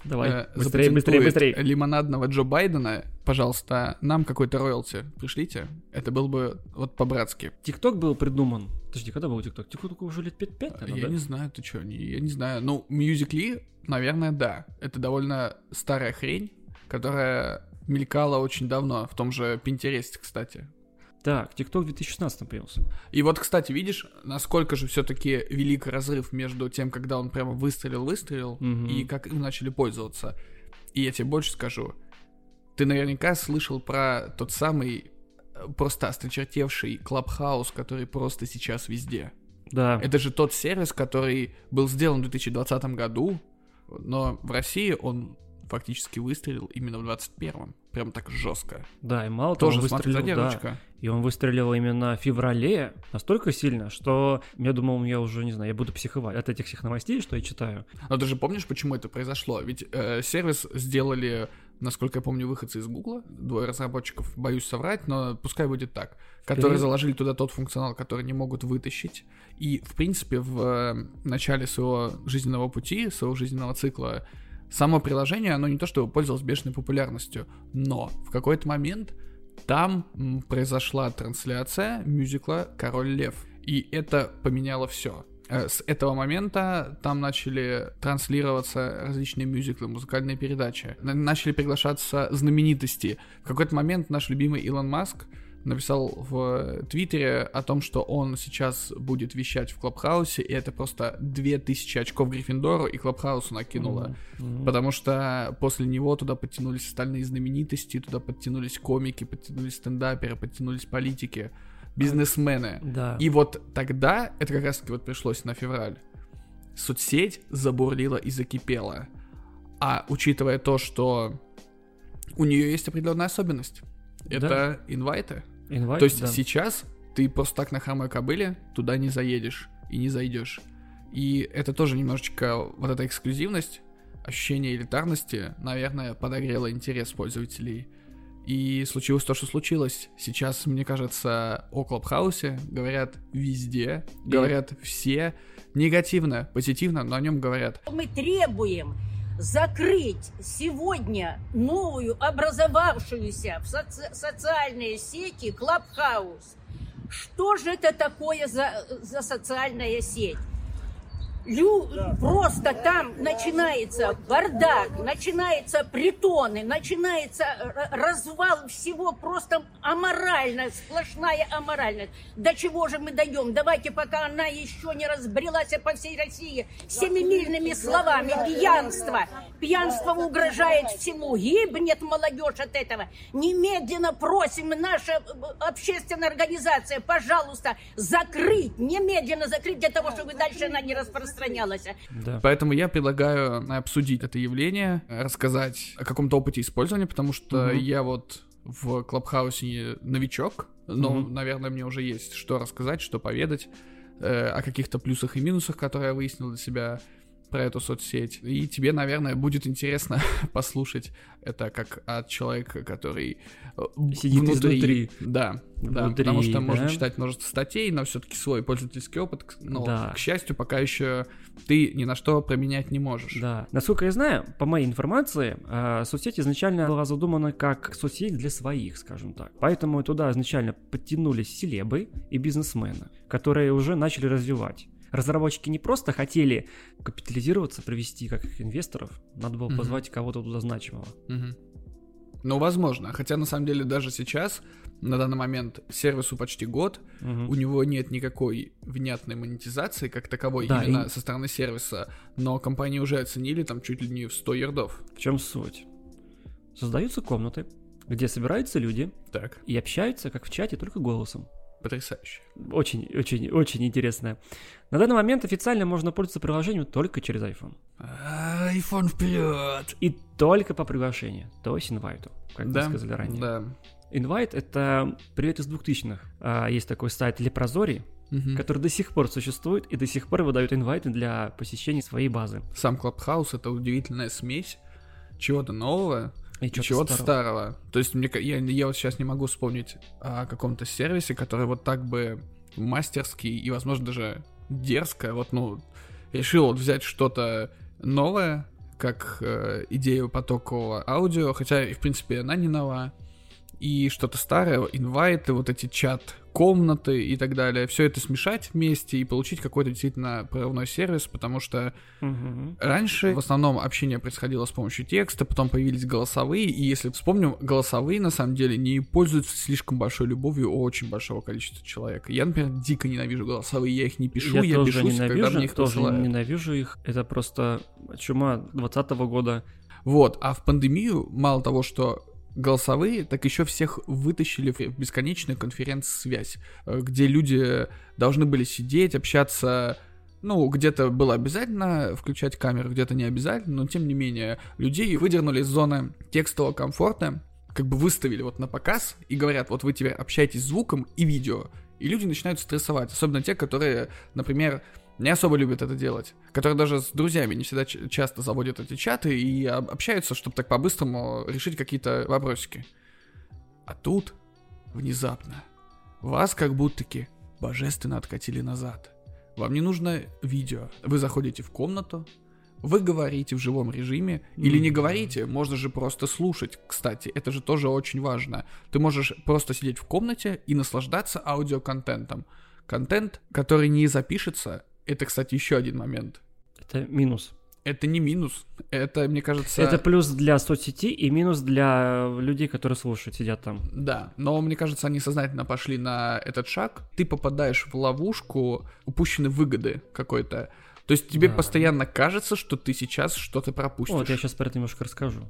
Давай, э, быстрее, быстрее, быстрее. лимонадного Джо Байдена, пожалуйста, нам какой-то роялти пришлите. Это был бы вот по-братски. ТикТок был придуман. Подожди, когда был ТикТок? ТикТок уже лет 5-5, наверное, я да? не знаю, ты что, я не знаю. Ну, Musical.ly, наверное, да. Это довольно старая хрень, которая мелькала очень давно, в том же Пинтересте, кстати. Так, ТикТок в 2016 появился. И вот, кстати, видишь, насколько же все-таки велик разрыв между тем, когда он прямо выстрелил-выстрелил, Мгм. и как им начали пользоваться. И я тебе больше скажу. Ты наверняка слышал про тот самый просто осточертевший Клабхаус, который просто сейчас везде. Да. Это же тот сервис, который был сделан в 2020 году, но в России он фактически выстрелил именно в 2021. Прям так жестко. Да, и мало того, Тоже он выстрелил, да. И он выстрелил именно в феврале настолько сильно, что я думал, я уже, не знаю, я буду психовать от этих всех новостей, что я читаю. Но ты же помнишь, почему это произошло? Ведь э, сервис сделали, насколько я помню, выходцы из Гугла, двое разработчиков, боюсь соврать, но пускай будет так, которые заложили туда тот функционал, который не могут вытащить. И, в принципе, в э, начале своего жизненного пути, своего жизненного цикла, само приложение, оно не то чтобы пользовалось бешеной популярностью, но в какой-то момент там произошла трансляция мюзикла «Король лев». И это поменяло все. С этого момента там начали транслироваться различные мюзиклы, музыкальные передачи. На- Начали приглашаться знаменитости. В какой-то момент наш любимый Илон Маск написал в Твиттере о том, что он сейчас будет вещать в Клабхаусе, и это просто 2000 очков Гриффиндору и Клабхаусу накинуло. Мгм. Потому что после него туда подтянулись остальные знаменитости, туда подтянулись комики, подтянулись стендаперы, подтянулись политики, бизнесмены. Да. И вот тогда, это как раз таки вот пришлось на февраль, соцсеть забурлила и закипела. А учитывая то, что у нее есть определенная особенность, это инвайты. Инвайт, То есть да. сейчас ты просто так на хромой кобыле туда не заедешь и не зайдешь. И это тоже немножечко вот эта эксклюзивность, ощущение элитарности, наверное, подогрело интерес пользователей. И случилось то, что случилось. Сейчас, мне кажется, о Клабхаусе говорят везде, говорят все. Негативно, позитивно, но о нем говорят. Мы требуем закрыть сегодня новую образовавшуюся в соци- социальные сети Клабхаус. Что же это такое за, за социальная сеть? Лю... Просто там начинается бардак, начинается притоны, начинается развал всего просто аморально, сплошная аморальность. До чего же мы дойдем? Давайте, пока она еще не разбрелась по всей России семимильными словами. Пьянство. Пьянство угрожает всему. Гибнет молодежь от этого. Немедленно просим наша э, общественная организация, пожалуйста, закрыть, немедленно закрыть для того, чтобы дальше она не распространялась. Да. Поэтому я предлагаю обсудить это явление, рассказать о каком-то опыте использования, потому что Мгм. я вот в Клабхаусе новичок, но, Мгм. наверное, мне уже есть что рассказать, что поведать, э, о каких-то плюсах и минусах, которые я выяснил для себя про эту соцсеть. И тебе, наверное, будет интересно послушать это как от человека, который э, Сидит изнутри. Да, да, Внутри, потому что можно да? читать множество статей, но все-таки свой пользовательский опыт, но, Да. к счастью, пока еще ты ни на что променять не можешь. Да. Насколько я знаю, по моей информации, э, соцсеть изначально была задумана как соцсеть для своих, скажем так. Поэтому туда изначально подтянулись селебы и бизнесмены, которые уже начали развивать. Разработчики не просто хотели капитализироваться, привести как инвесторов, надо было Мгм. позвать кого-то туда значимого. Мгм. Ну, возможно. Хотя, на самом деле, даже сейчас, на данный момент, сервису почти год, Мгм. у него нет никакой внятной монетизации, как таковой, Да, именно и- со стороны сервиса, но компании уже оценили там чуть ли не в 100 ярдов. В чем суть? Создаются комнаты, где собираются люди Так, и общаются, как в чате, только голосом. Потрясающе. Очень, очень, очень интересно. На данный момент официально можно пользоваться приложением только через iPhone. Айфон вперед! И только по приглашению, то есть инвайту, как мы Да, сказали ранее. да. Invite — это привет из 2000-х. А, Есть такой сайт Лепрозорий, Мгм. который до сих пор существует и до сих пор выдает инвайты для посещения своей базы. Сам Клабхаус — это удивительная смесь чего-то нового И чего-то старого. старого. То есть мне, я, я вот сейчас не могу вспомнить о каком-то сервисе, который вот так бы мастерский и, возможно, даже дерзко, вот, ну, решил вот взять что-то новое, как э, идею потокового аудио, хотя, и, в принципе, она не нова, и что-то старое, инвайты, вот эти чат-комнаты и так далее, все это смешать вместе и получить какой-то действительно прорывной сервис, потому что Мгм. Раньше в основном общение происходило с помощью текста, потом появились голосовые, и если вспомним, голосовые на самом деле не пользуются слишком большой любовью у очень большого количества человек. Я, например, дико ненавижу голосовые, я их не пишу, я, я, тоже когда ненавижу, мне их тоже посылают. ненавижу их. Это просто чума 20 года. Вот, а в пандемию мало того, что голосовые, так еще всех вытащили в бесконечную конференц-связь, э, где люди должны были сидеть, общаться ну, где-то было обязательно включать камеру, где-то не обязательно, но тем не менее, людей выдернули из зоны текстового комфорта, как бы выставили вот на показ и говорят, вот вы теперь общаетесь звуком и видео. И люди начинают стрессовать, особенно те, которые, например, не особо любят это делать, которые даже с друзьями не всегда часто заводят эти чаты и об- общаются, чтобы так по-быстрому решить какие-то вопросики. А тут, внезапно, вас как будто-таки божественно откатили назад. Вам не нужно видео. Вы заходите в комнату, вы говорите в живом режиме, или не говорите, можно же просто слушать. Кстати, это же тоже очень важно. Ты можешь просто сидеть в комнате и наслаждаться аудиоконтентом. Контент, который не запишется, это, кстати, еще один момент. Это минус. Это не минус, это, мне кажется... Это плюс для соцсети и минус для людей, которые слушают, сидят там. Да, но мне кажется, они сознательно пошли на этот шаг. Ты попадаешь в ловушку упущенной выгоды какой-то. То есть тебе Да. постоянно кажется, что ты сейчас что-то пропустишь. Вот я сейчас про это немножко расскажу.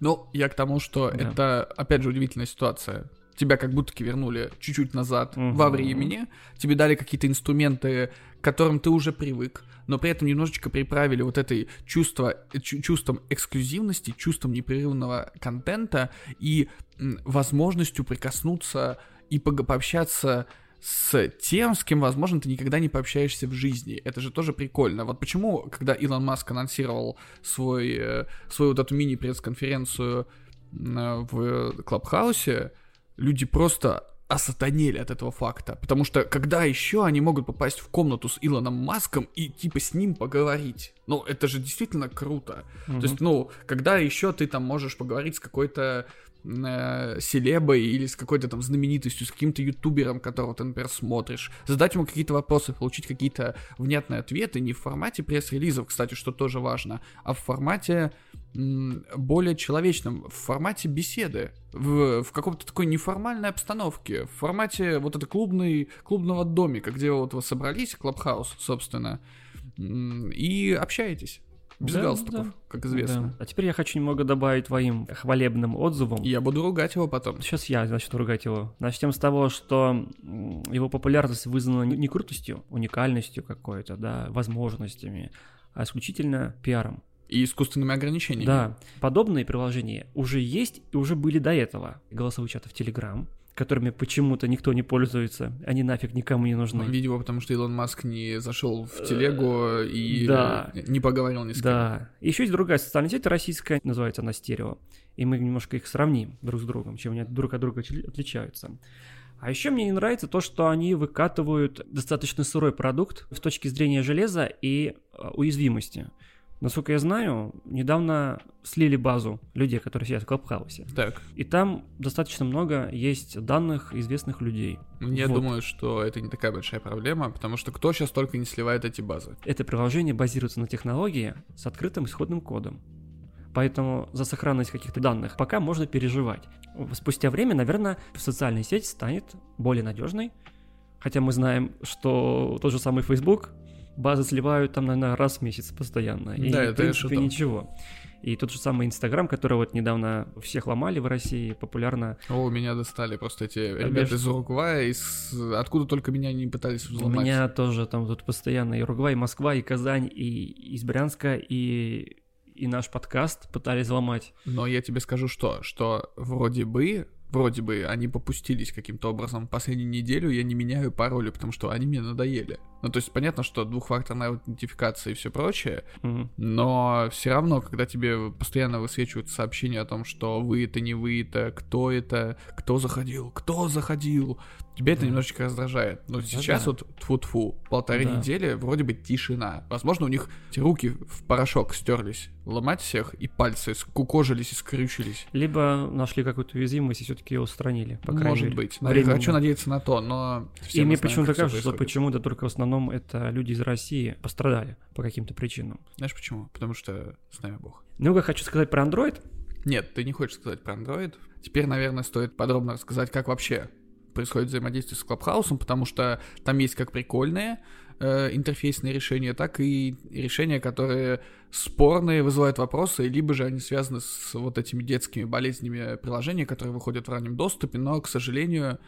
Ну, я к тому, что Да. это, опять же, удивительная ситуация. Тебя как будто вернули чуть-чуть назад Мгм. во времени, тебе дали какие-то инструменты, к которым ты уже привык, но при этом немножечко приправили вот этой чувство, чу- чувством эксклюзивности, чувством непрерывного контента и возможностью прикоснуться и пог- пообщаться с тем, с кем, возможно, ты никогда не пообщаешься в жизни. Это же тоже прикольно. Вот почему, когда Илон Маск анонсировал свой, э, свою вот эту мини-пресс-конференцию э, в Клабхаусе, люди просто осатанели от этого факта. Потому что когда еще они могут попасть в комнату с Илоном Маском и типа с ним поговорить? Ну, это же действительно круто. Мгм. То есть, ну, когда еще ты там можешь поговорить с какой-то э, селебой или с какой-то там знаменитостью, с каким-то ютубером, которого ты, например, смотришь, задать ему какие-то вопросы, получить какие-то внятные ответы не в формате пресс-релизов, кстати, что тоже важно, а в формате более человечном, в формате беседы, в, в каком-то такой неформальной обстановке, в формате вот этой клубной, клубного домика, где вот вы собрались, клабхаус, собственно, и общаетесь. Без Да, галстуков, да. как известно. Да. А теперь я хочу немного добавить твоим хвалебным отзывам. И Я буду ругать его потом. Сейчас я начну ругать его. Начнем с того, что его популярность вызвана не крутостью, уникальностью какой-то, да, возможностями, а исключительно пиаром. И искусственными ограничениями. Да, подобные приложения уже есть и уже были до этого. Голосовые чаты в Telegram, которыми почему-то никто не пользуется, они нафиг никому не нужны. Видимо, потому что Илон Маск не зашел в телегу и Э, да. э, не поговорил ни с кем. Да. Еще есть другая социальная сеть российская, называется она Стерео. И мы немножко их сравним друг с другом, чем они друг от друга отли- отличаются. А еще мне не нравится то, что они выкатывают достаточно сырой продукт с точки зрения железа и э, уязвимости. Насколько я знаю, недавно слили базу людей, которые сидят в Клабхаусе. Так, И там достаточно много есть данных известных людей. я Вот. думаю, что это не такая большая проблема, потому что кто сейчас только не сливает эти базы? Это приложение базируется на технологии с открытым исходным кодом. Поэтому за сохранность каких-то данных пока можно переживать. Спустя время, наверное, социальная сеть станет более надежной. Хотя мы знаем, что тот же самый Facebook базы сливают там, наверное, раз в месяц постоянно. И, Да, в это я принципе, ничего. И тот же самый Инстаграм, который вот недавно всех ломали в России, популярно. О, меня достали просто эти Конечно. ребята из Уругвая, из... откуда только меня не пытались У взломать. меня тоже там тут постоянно и Уругвай, и Москва, и Казань, и из Брянска, и, и наш подкаст пытались взломать. Но я тебе скажу что, что вроде бы, вроде бы они попустились каким-то образом. Последнюю неделю я не меняю пароли, потому что они мне надоели. Ну, то есть понятно, что двухфакторная аутентификация и все прочее, Мгм. но все равно, когда тебе постоянно высвечивают сообщения о том, что вы это, не вы это, кто это, кто заходил, кто заходил, тебя это немножечко раздражает. Но Да, сейчас да. вот тфу-тфу, полторы Да. недели вроде бы тишина. Возможно, у них руки в порошок стерлись. Ломать всех, и пальцы скукожились и скрючились. Либо нашли какую-то уязвимость и все-таки ее устранили, по крайней Может мере. быть. Временно. Хочу надеяться на то, но... И мне почему-то кажется, что почему-то только в основном это люди из России пострадали по каким-то причинам. Знаешь почему? Потому что с нами Бог. Ну, я хочу сказать про Android. Нет, ты не хочешь сказать про Android. Теперь, наверное, стоит подробно рассказать, как вообще происходит взаимодействие с Клабхаусом, потому что там есть как прикольные э, интерфейсные решения, так и решения, которые спорные, вызывают вопросы, либо же они связаны с вот этими детскими болезнями приложения, которые выходят в раннем доступе, но, к сожалению,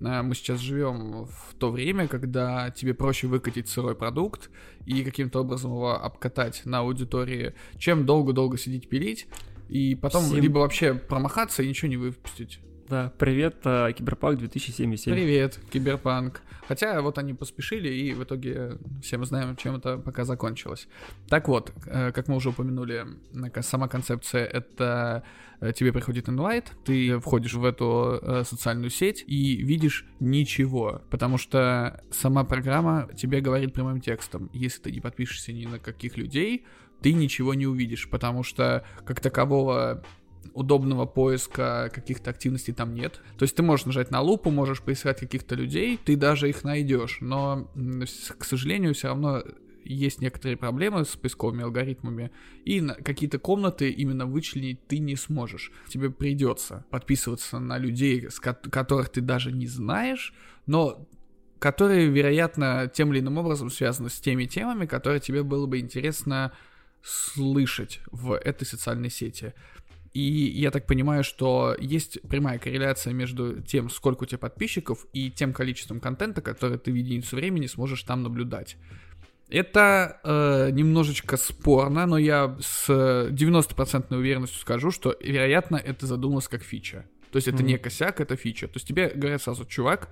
э, мы сейчас живем в то время, когда тебе проще выкатить сырой продукт и каким-то образом его обкатать на аудитории, чем долго-долго сидеть пилить, и потом Всем- либо вообще промахаться и ничего не выпустить. Да, привет, а, Киберпанк 2077. Привет, Киберпанк. Хотя вот они поспешили, и в итоге все мы знаем, чем это пока закончилось. Так вот, э, как мы уже упомянули, э, сама концепция — это э, тебе приходит инвайт, ты входишь в эту э, социальную сеть и видишь ничего, потому что сама программа тебе говорит прямым текстом. Если ты не подпишешься ни на каких людей, ты ничего не увидишь, потому что как такового удобного поиска каких-то активностей там нет. То есть ты можешь нажать на лупу, можешь поискать каких-то людей, ты даже их найдешь, но, к сожалению, все равно есть некоторые проблемы с поисковыми алгоритмами, и какие-то комнаты именно вычленить ты не сможешь. Тебе придется подписываться на людей, с ко- которых ты даже не знаешь, но которые, вероятно, тем или иным образом связаны с теми темами, которые тебе было бы интересно слышать в этой социальной сети. И я так понимаю, что есть прямая корреляция между тем, сколько у тебя подписчиков, и тем количеством контента, который ты в единицу времени сможешь там наблюдать. Это э, немножечко спорно, но я с 90% уверенностью скажу, что, вероятно, это задумалось как фича. То есть это Мгм. не косяк, это фича. То есть тебе говорят сразу, чувак,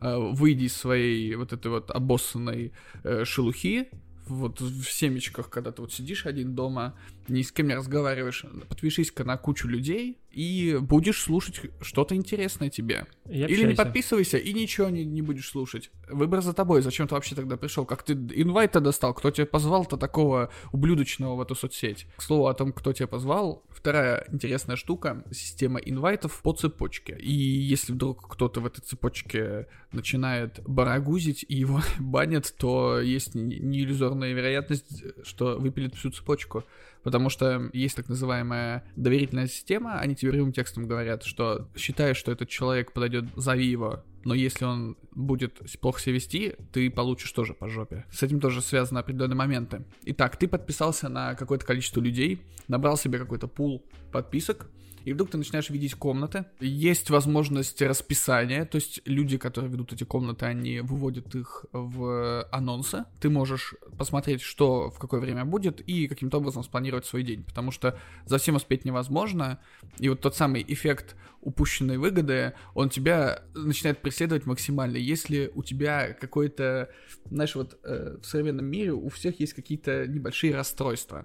э, выйди из своей вот этой вот обоссанной э, шелухи, вот в семечках, когда ты вот сидишь один дома, ни с кем не разговариваешь, подпишись-ка на кучу людей, и будешь слушать что-то интересное тебе. И Или не подписывайся, и ничего не, не будешь слушать. Выбор за тобой. Зачем ты вообще тогда пришел? Как ты инвайта достал? Кто тебя позвал-то такого ублюдочного в эту соцсеть? К слову о том, кто тебя позвал. Вторая интересная штука — система инвайтов по цепочке. И если вдруг кто-то в этой цепочке начинает барагузить и его банят, то есть не- неиллюзорная вероятность, что выпилит всю цепочку. Потому что есть так называемая доверительная система, они тебе прямым текстом говорят, что считаешь, что этот человек подойдет, зови его, но если он будет плохо себя вести, ты получишь тоже по жопе. С этим тоже связаны определенные моменты. Итак, ты подписался на какое-то количество людей, набрал себе какой-то пул подписок, и вдруг ты начинаешь видеть комнаты. Есть возможность расписания, то есть люди, которые ведут эти комнаты, они выводят их в анонсы. Ты можешь посмотреть, что в какое время будет, и каким-то образом спланировать свой день, потому что за всем успеть невозможно, и вот тот самый эффект упущенной выгоды, он тебя начинает преследовать максимально. Если у тебя какой-то, знаешь, вот э, в современном мире у всех есть какие-то небольшие расстройства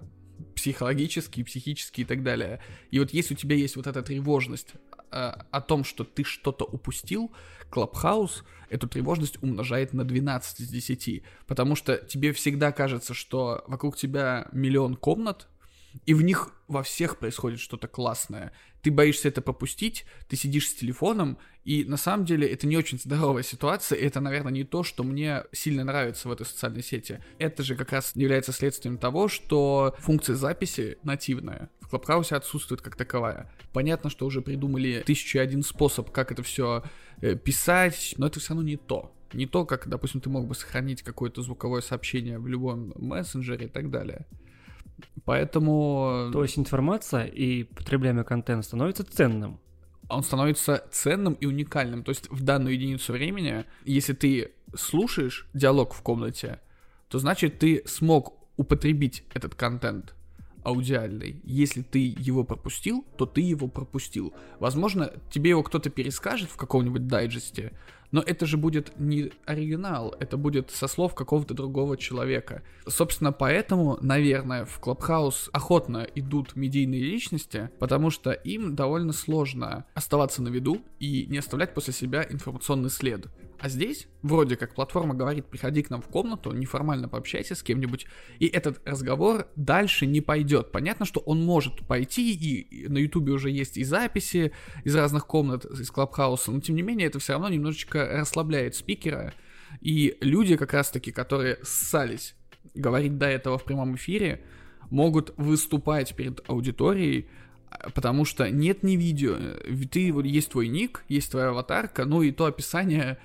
психологические, психические и так далее. И вот если у тебя есть вот эта тревожность э, о том, что ты что-то упустил, Клабхаус эту тревожность умножает на 12 из 10. Потому что тебе всегда кажется, что вокруг тебя миллион комнат, и в них во всех происходит что-то классное. Ты боишься это пропустить, ты сидишь с телефоном, и на самом деле это не очень здоровая ситуация, и это, наверное, не то, что мне сильно нравится в этой социальной сети. Это же как раз является следствием того, что функция записи нативная в Клабхаусе отсутствует как таковая. Понятно, что уже придумали тысячу и один способ, как это все писать, но это все равно не то. Не то, как, допустим, ты мог бы сохранить какое-то звуковое сообщение в любом мессенджере и так далее. Поэтому... То есть информация и потребляемый контент становится ценным. Он становится ценным и уникальным. То есть в данную единицу времени, если ты слушаешь диалог в комнате, то значит ты смог употребить этот контент аудиальный. Если ты его пропустил, то ты его пропустил. Возможно, тебе его кто-то перескажет в каком-нибудь дайджесте, но это же будет не оригинал, это будет со слов какого-то другого человека. Собственно, поэтому, наверное, в Клабхаус охотно идут медийные личности, потому что им довольно сложно оставаться на виду и не оставлять после себя информационный след. А здесь, вроде как платформа говорит, приходи к нам в комнату, неформально пообщайся с кем-нибудь, и этот разговор дальше не пойдет. Понятно, что он может пойти, и на ютубе уже есть и записи из разных комнат, из Клабхауса, но тем не менее это все равно немножечко расслабляет спикера, и люди как раз-таки, которые ссались говорить до этого в прямом эфире, могут выступать перед аудиторией, потому что нет ни видео, ты, есть твой ник, есть твоя аватарка, ну и то описание,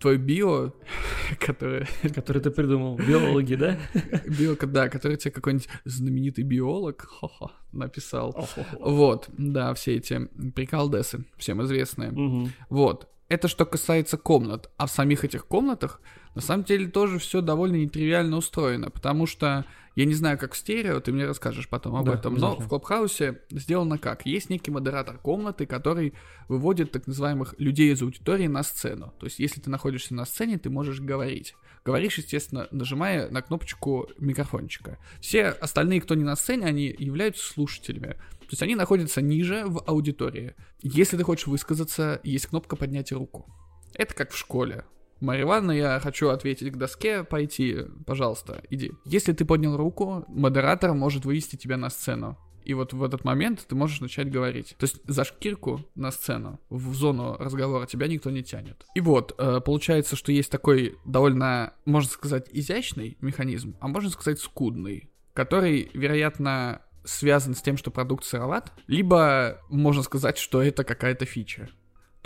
твое био, которое... Который ты придумал, биологи, да? Био, да, который тебе какой-нибудь знаменитый биолог хо-хо, написал. Вот, да, все эти приколдесы, всем известные. Вот. Это что касается комнат. А в самих этих комнатах, на самом деле, тоже все довольно нетривиально устроено, потому что я не знаю, как в стерео, ты мне расскажешь потом об Да, этом, но в Клабхаусе сделано как? Есть некий модератор комнаты, который выводит так называемых людей из аудитории на сцену. То есть, если ты находишься на сцене, ты можешь говорить. Говоришь, естественно, нажимая на кнопочку микрофончика. Все остальные, кто не на сцене, они являются слушателями. То есть они находятся ниже в аудитории. Если ты хочешь высказаться, есть кнопка поднять руку. Это как в школе. Марья Ивановна, я хочу ответить к доске, пойти, пожалуйста, иди. Если ты поднял руку, модератор может вывести тебя на сцену. И вот в этот момент ты можешь начать говорить. То есть за шкирку на сцену, в зону разговора тебя никто не тянет. И вот, э, получается, что есть такой довольно, можно сказать, изящный механизм, а можно сказать скудный, который, вероятно, связан с тем, что продукт сыроват, либо можно сказать, что это какая-то фича.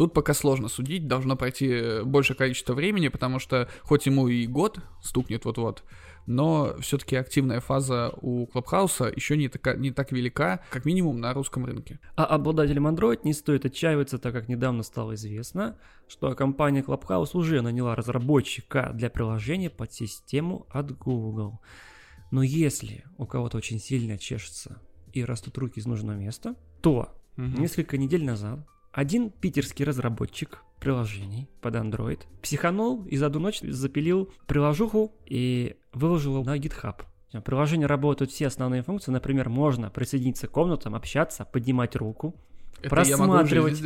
Тут пока сложно судить, должно пройти большее количество времени, потому что хоть ему и год стукнет вот-вот, но все-таки активная фаза у Клабхауса еще не, така, не так велика, как минимум на русском рынке. А обладателям Android не стоит отчаиваться, так как недавно стало известно, что компания Clubhouse уже наняла разработчика для приложения под систему от Google. Но если у кого-то очень сильно чешется и растут руки из нужного места, то Мгм. несколько недель назад один питерский разработчик приложений под Android психанул и за одну ночь запилил приложуху и выложил его на GitHub. Приложение работают все основные функции. Например, можно присоединиться к комнатам, общаться, поднимать руку, Это просматривать,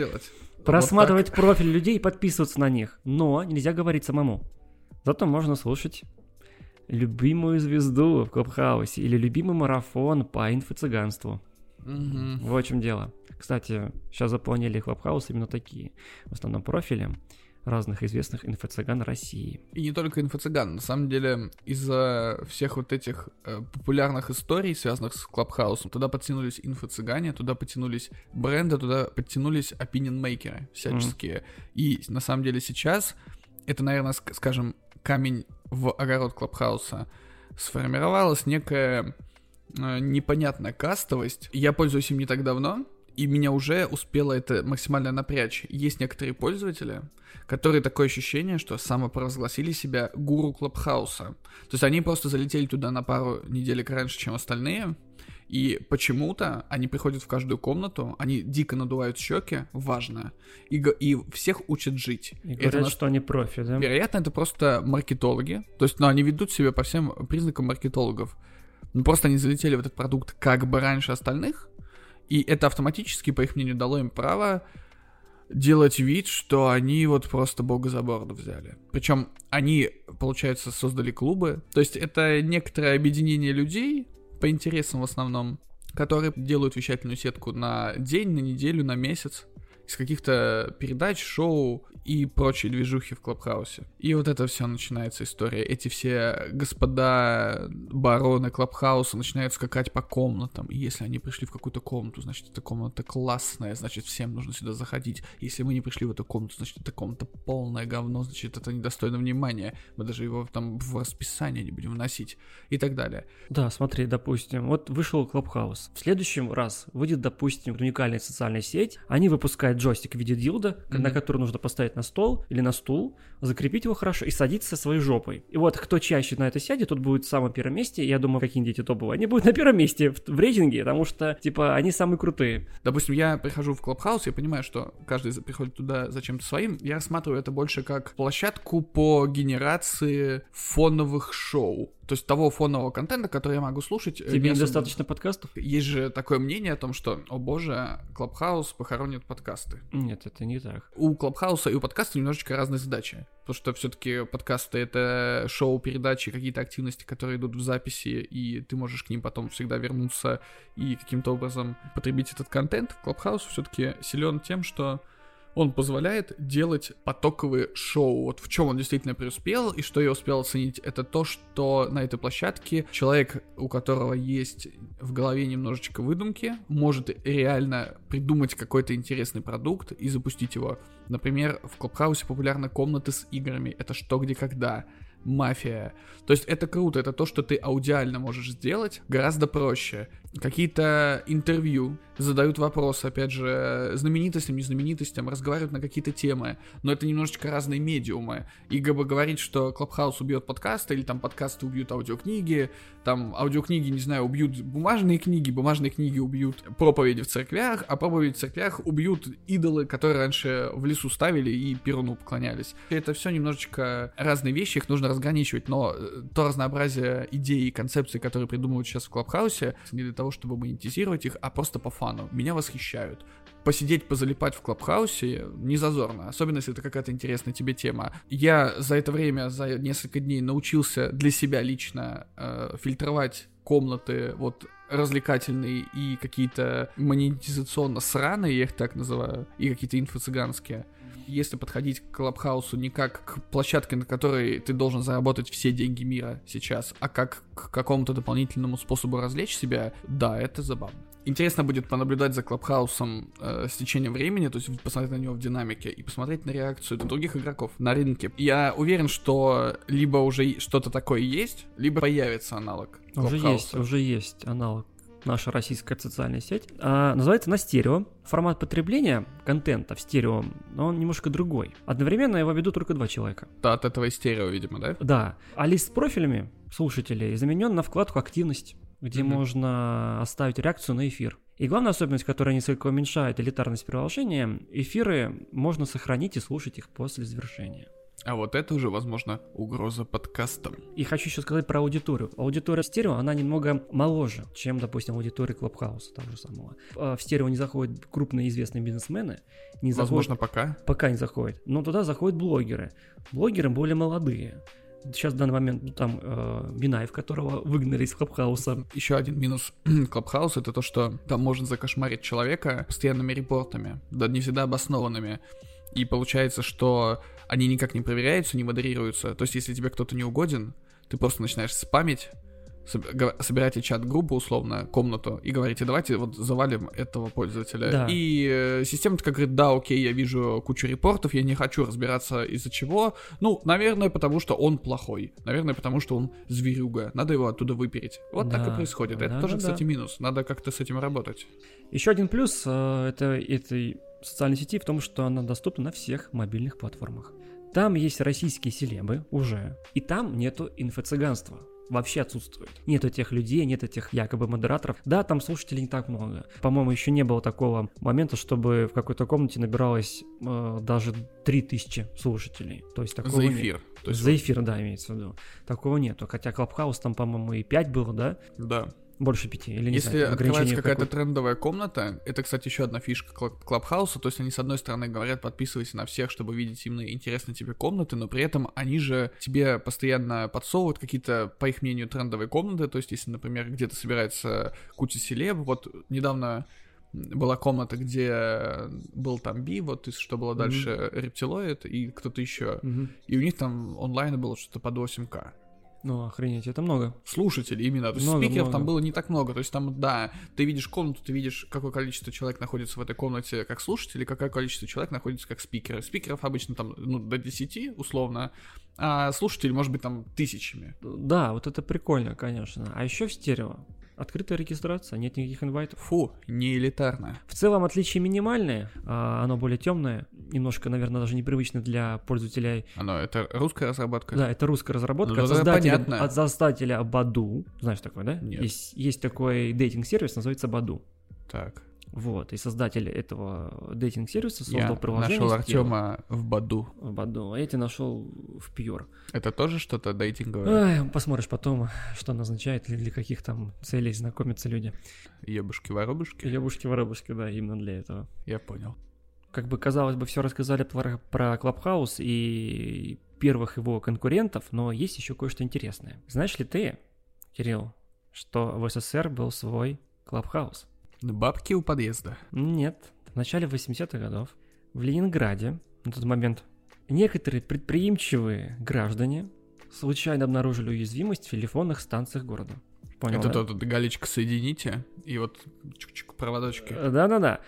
просматривать Вот профиль людей и подписываться на них. Но нельзя говорить самому. Зато можно слушать любимую звезду в Клабхаусе или любимый марафон по инфо-цыганству. Мгм. Вот в чем дело. Кстати, сейчас заполнили Клабхаус именно такие. В основном профили разных известных инфо-цыган России. И не только инфо-цыган. На самом деле, из-за всех вот этих э, популярных историй, связанных с Клабхаусом, туда подтянулись инфо-цыгане, туда подтянулись бренды, туда подтянулись опинион-мейкеры всяческие. И на самом деле сейчас это, наверное, ск- скажем, камень в огород Клабхауса. Сформировалась некая э, непонятная кастовость. Я пользуюсь им не так давно, и меня уже успело это максимально напрячь. Есть некоторые пользователи, которые такое ощущение, что самопровозгласили себя гуру Клабхауса. То есть они просто залетели туда на пару неделек раньше, чем остальные, и почему-то они приходят в каждую комнату, они дико надувают щеки, важно, и, и всех учат жить. И Это говорят, нас- что они профи, да? Вероятно, это просто маркетологи. То есть, ну, они ведут себя по всем признакам маркетологов. Ну, просто они залетели в этот продукт как бы раньше остальных, и это автоматически, по их мнению, дало им право делать вид, что они вот просто бога за борду взяли. Причем они, получается, создали клубы. То есть это некоторое объединение людей, по интересам в основном, которые делают вещательную сетку на день, на неделю, на месяц из каких-то передач, шоу и прочей движухи в Клабхаусе. И вот это все начинается история. Эти все господа бароны Клабхауса начинают скакать по комнатам. И если они пришли в какую-то комнату, значит, эта комната классная, значит, всем нужно сюда заходить. Если мы не пришли в эту комнату, значит, эта комната полное говно, значит, это недостойно внимания. Мы даже его там в расписание не будем вносить. И так далее. Да, смотри, допустим, вот вышел Клабхаус. В следующем раз выйдет, допустим, уникальная социальная сеть. Они выпускают джойстик в виде дилда, Мгм. на который нужно поставить на стол или на стул, закрепить его хорошо и садиться своей жопой. И вот кто чаще на это сядет, тот будет в самом первом месте. Я думаю, какие-нибудь эти топовые. Они будут на первом месте в, в рейтинге, потому что, типа, они самые крутые. Допустим, я прихожу в Клабхаус, я понимаю, что каждый приходит туда за чем-то своим. Я рассматриваю это больше как площадку по генерации фоновых шоу. То есть того фонового контента, который я могу слушать. э, Тебе не особо- недостаточно подкастов? Есть же такое мнение о том, что, о боже, Клабхаус похоронит подкасты. Нет, это не так. У Клабхауса и у подкаста немножечко разные задачи. Потому что все-таки подкасты это шоу, передачи, какие-то активности, которые идут в записи, и ты можешь к ним потом всегда вернуться и каким-то образом потребить этот контент. Клабхаус все-таки силен тем, что он позволяет делать потоковые шоу. Вот в чем он действительно преуспел и что я успел оценить, это то, что на этой площадке человек, у которого есть в голове немножечко выдумки, может реально придумать какой-то интересный продукт и запустить его. Например, в Клабхаусе популярны комнаты с играми. Это что, где, когда. Мафия. То есть это круто, это то, что ты аудиально можешь сделать гораздо проще. Какие-то интервью, задают вопросы, опять же, знаменитостям, незнаменитостям, разговаривают на какие-то темы, но это немножечко разные медиумы. И как бы говорить, что Клабхаус убьет подкасты, или там подкасты убьют аудиокниги, там аудиокниги, не знаю, убьют бумажные книги, бумажные книги убьют проповеди в церквях, а проповеди в церквях убьют идолы, которые раньше в лесу ставили и Перуну поклонялись. Это все немножечко разные вещи, их нужно разграничивать, но э, то разнообразие идей и концепций, которые придумывают сейчас в Клабхаусе, не для того, чтобы монетизировать их, а просто по фану. Меня восхищают. Посидеть, позалипать в Клабхаусе не зазорно, особенно если это какая-то интересная тебе тема. Я за это время, за несколько дней научился для себя лично э, фильтровать комнаты вот развлекательные и какие-то монетизационно сраные, я их так называю, и какие-то инфо-цыганские. Если подходить к Клабхаусу не как к площадке, на которой ты должен заработать все деньги мира сейчас, а как к какому-то дополнительному способу развлечь себя, да, это забавно. Интересно будет понаблюдать за Клабхаусом э, с течением времени, то есть посмотреть на него в динамике и посмотреть на реакцию других игроков на рынке. Я уверен, что либо уже что-то такое есть, либо появится аналог Уже есть, уже есть аналог наша российская социальная сеть. А, называется на стерео. Формат потребления контента в стерео, он немножко другой. Одновременно его ведут только два человека. Да, от этого и стерео, видимо, да? Да. А лист с профилями слушателей заменен на вкладку «Активность». где Мгм. можно оставить реакцию на эфир. И главная особенность, которая несколько уменьшает элитарность приложения, эфиры можно сохранить и слушать их после завершения. А вот это уже, возможно, угроза подкастам. И хочу еще сказать про аудиторию. Аудитория стерео, она немного моложе, чем, допустим, аудитория Клабхауса того же самого. А В стерео не заходят крупные известные бизнесмены, не заходят Возможно, пока. пока не заходит. Но туда заходят блогеры. Блогеры более молодые. Сейчас в данный момент ну, там э, Минаев, которого выгнали из Клабхауса. Еще один минус Клабхауса это то, что там можно закошмарить человека постоянными репортами, да не всегда обоснованными. И получается, что они никак не проверяются, не модерируются. То есть, если тебе кто-то не угоден, ты просто начинаешь спамить, соб- га- собираете чат-группу, условно, комнату, и говорите, давайте вот завалим этого пользователя. Да. И э, система такая говорит, да, окей, я вижу кучу репортов, я не хочу разбираться из-за чего. Ну, наверное, потому что он плохой. Наверное, потому что он зверюга. Надо его оттуда выпереть. Вот так и Да. происходит. Это Да, тоже, да, кстати, да. минус. Надо как-то с этим работать. Еще один плюс э, это, этой социальной сети в том, что она доступна на всех мобильных платформах. Там есть российские селебы уже, и там нету инфо-цыганства. Вообще отсутствует. Нету тех людей, нет этих якобы модераторов. Да, там слушателей не так много. По-моему, еще не было такого момента, чтобы в какой-то комнате набиралось э, даже 3000 слушателей. То есть такого За нет. эфир. То есть, За эфир, да, имеется в виду. Такого нету. Хотя Клабхаус там, по-моему, и 5 было, да? да. Больше пяти. Или не Если открывается какая-то трендовая комната, это, кстати, еще одна фишка Кла- Клабхауса, то есть они, с одной стороны, говорят, подписывайся на всех, чтобы видеть именно интересные тебе комнаты, но при этом они же тебе постоянно подсовывают какие-то, по их мнению, трендовые комнаты, то есть если, например, где-то собирается куча селеб, вот недавно была комната, где был там Би, вот и что было дальше, рептилоид и кто-то еще, Мгм. и у них там онлайн было что-то под 8к Ну, охренеть, это много. слушателей именно. То есть Много, спикеров много. там было не так много. То есть там, да, ты видишь комнату, ты видишь, какое количество человек находится в этой комнате как слушатели, какое количество человек находится как спикеры. Спикеров обычно там, ну, до 10, условно, а слушателей, может быть, там тысячами. Да, вот это прикольно, конечно. А еще в стерео. Открытая регистрация, нет никаких инвайтов. Фу, не элитарно. В целом отличия минимальные, а, оно более темное, немножко, наверное, даже непривычно для пользователей. Оно, это русская разработка? Да, это русская разработка Ну, от, создателя, понятно. от создателя Баду. Знаешь такое, да? Нет. Есть, есть такой дейтинг-сервис, называется Баду. Так. Вот, и создатель этого дейтинг-сервиса создал Я приложение. нашел Артема в Баду. в Баду, а я тебя нашел в Пьюр. Это тоже что-то дейтинговое? Ай, посмотришь потом, что он означает, или для каких там целей знакомятся люди. Ебушки-воробушки? Лебушки-воробушки, да, именно для этого. Я понял. Как бы, казалось бы, все рассказали про, про Клабхаус и первых его конкурентов, но есть еще кое-что интересное. Знаешь ли ты, Кирилл, что в СССР был свой Клабхаус? Бабки у подъезда. Нет. В начале 80-х годов в Ленинграде на тот момент некоторые предприимчивые граждане случайно обнаружили уязвимость в телефонных станциях города. Понял, это да? тот, галечка соедините, и вот чук-чук проводочки. Э, Да-да-да.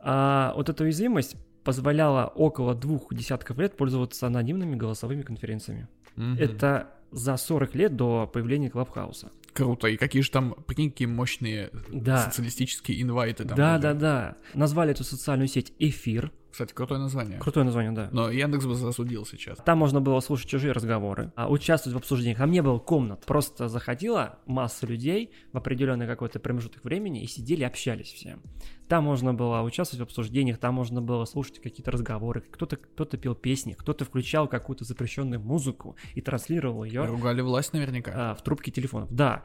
А вот эта уязвимость позволяла около двух десятков лет пользоваться анонимными голосовыми конференциями. Мгм. Это за 40 лет до появления Клабхауса. Круто. И какие же там, прикинь, какие мощные Да. социалистические инвайты там Да, были. да, да. Назвали эту социальную сеть Эфир. Кстати, крутое название. Крутое название, да. Но Яндекс бы засудил сейчас. Там можно было слушать чужие разговоры, а участвовать в обсуждениях. Там не было комнат. Просто заходила масса людей в определенный какой-то промежуток времени и сидели, общались все. Там можно было участвовать в обсуждениях, там можно было слушать какие-то разговоры. Кто-то кто пел песни, кто-то включал какую-то запрещенную музыку и транслировал ее Ругали власть наверняка. а, в трубке телефонов. Да,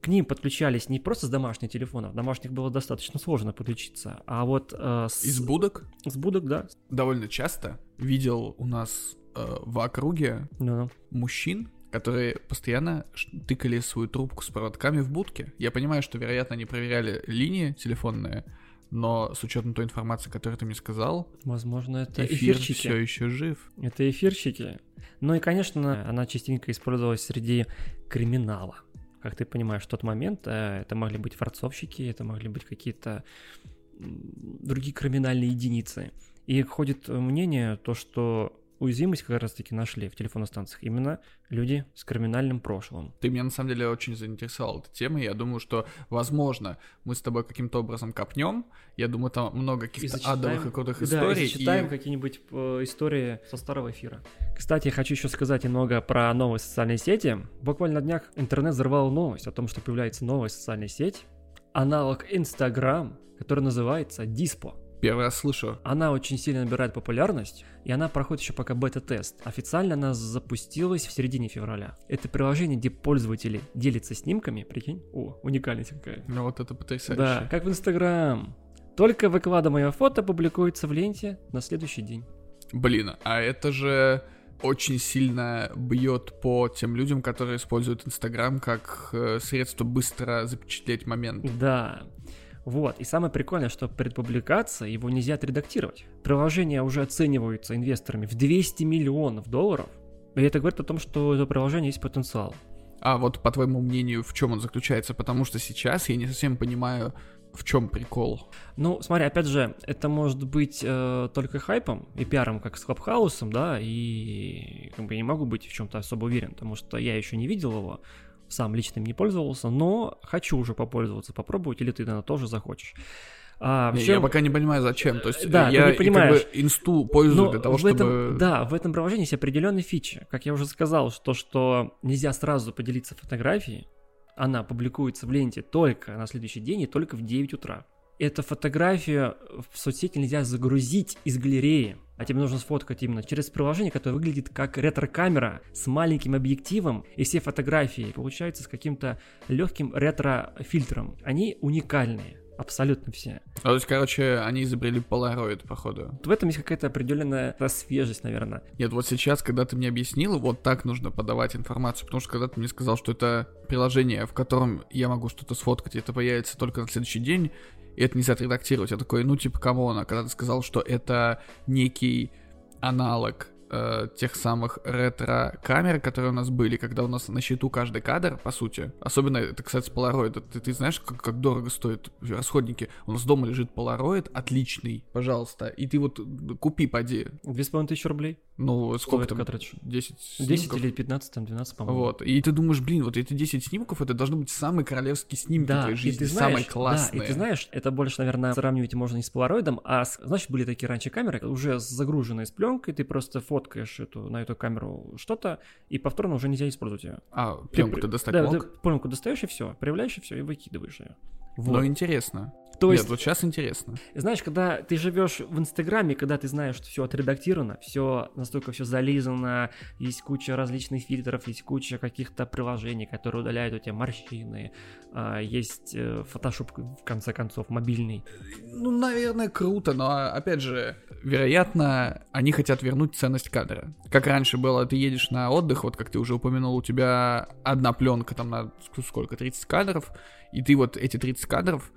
к ним подключались не просто с домашних телефонов, домашних было достаточно сложно подключиться, а вот э, с, Из будок с будок, да. довольно часто видел у нас э, в округе Ну-ну. мужчин, которые постоянно тыкали свою трубку с проводками в будке. Я понимаю, что, вероятно, они проверяли линии телефонные, но с учетом той информации, которую ты мне сказал, Возможно, это эфир эфирчики. все еще жив. Это эфирщики. Ну и, конечно, она частенько использовалась среди криминала. Как ты понимаешь, в тот момент э, это могли быть форцовщики, это могли быть какие-то другие криминальные единицы. И ходит мнение то, что уязвимость как раз-таки нашли в телефонных станциях именно люди с криминальным прошлым. Ты меня на самом деле очень заинтересовал эта тема. Я думаю, что, возможно, мы с тобой каким-то образом копнем. Я думаю, там много каких-то адовых и крутых да, историй. И зачитаем и... какие-нибудь э, истории со старого эфира. Кстати, я хочу еще сказать немного про новые социальные сети. Буквально на днях интернет взорвал новость о том, что появляется новая социальная сеть, аналог Инстаграм, который называется Диспо. Первый раз слышу. Она очень сильно набирает популярность, и она проходит еще пока бета-тест. Официально она запустилась в середине февраля. Это приложение, где пользователи делятся снимками, прикинь? О, уникальность какая. Ну вот это потрясающе. Да, как в Инстаграм. Только выкладываемое фото публикуется в ленте на следующий день. Блин, а это же очень сильно бьет по тем людям, которые используют Инстаграм как э, средство быстро запечатлеть момент. Да. Вот, и самое прикольное, что перед публикацией его нельзя отредактировать. Приложение уже оценивается инвесторами в 200 миллионов долларов, и это говорит о том, что это приложение есть потенциал. А вот по твоему мнению, в чем он заключается? Потому что сейчас я не совсем понимаю, в чем прикол. Ну, смотри, опять же, это может быть э, только хайпом и пиаром, как с Клабхаусом, да, и как бы я не могу быть в чем-то особо уверен, потому что я еще не видел его, сам лично им не пользовался, но хочу уже попользоваться, попробовать, или ты, наверное, тоже захочешь. А, не. Я пока не понимаю, зачем. То есть да, я ты не понимаешь. как бы инсту пользую Но для того, в чтобы... Этом, да, в этом приложении есть определенные фичи. Как я уже сказал, что, что нельзя сразу поделиться фотографией, она публикуется в ленте только на следующий день и только в 9 утра. Эту фотографию в соцсети нельзя загрузить из галереи, а тебе нужно сфоткать именно через приложение, которое выглядит как ретро-камера с маленьким объективом, и все фотографии получаются с каким-то легким ретро-фильтром. Они уникальные. Абсолютно все. А, то есть, короче, они изобрели Polaroid, походу. В этом есть какая-то определенная свежесть, наверное. Нет, вот сейчас, когда ты мне объяснил, вот так нужно подавать информацию, потому что когда ты мне сказал, что это приложение, в котором я могу что-то сфоткать, и это появится только на следующий день, и это нельзя отредактировать, я такой, ну типа, камона, когда ты сказал, что это некий аналог э, тех самых ретро-камер, которые у нас были, когда у нас на счету каждый кадр, по сути. Особенно это, кстати, Polaroid. Ты, ты знаешь, как, как дорого стоят расходники? У нас дома лежит Polaroid, отличный, пожалуйста. И ты вот купи, поди. Две с половиной тысячи рублей? Ну, сколько там? Картridж? 10 10 или 15, там 12, по-моему. Вот. И ты думаешь, блин, вот эти 10 снимков, это должны быть самые королевские снимки да, твоей жизни, и ты знаешь, самые классные. Да, и ты знаешь, это больше, наверное, сравнивать можно не с полароидом, а с, значит, были такие раньше камеры, уже загруженные с пленкой, ты просто фоткаешь эту, на эту камеру что-то, и повторно уже нельзя использовать ее. А, пленку ты, достать да, мог? ты пленку достаешь и все, проявляешь и все, и выкидываешь ее. Вот. Но интересно. То Нет, есть, вот сейчас интересно. Знаешь, когда ты живешь в Инстаграме, когда ты знаешь, что все отредактировано, все настолько все зализано, есть куча различных фильтров, есть куча каких-то приложений, которые удаляют у тебя морщины, а, есть фотошоп, в конце концов, мобильный. Ну, наверное, круто, но, опять же, вероятно, они хотят вернуть ценность кадра. Как раньше было, ты едешь на отдых, вот как ты уже упомянул, у тебя одна пленка там на сколько, 30 кадров, и ты вот эти 30 кадров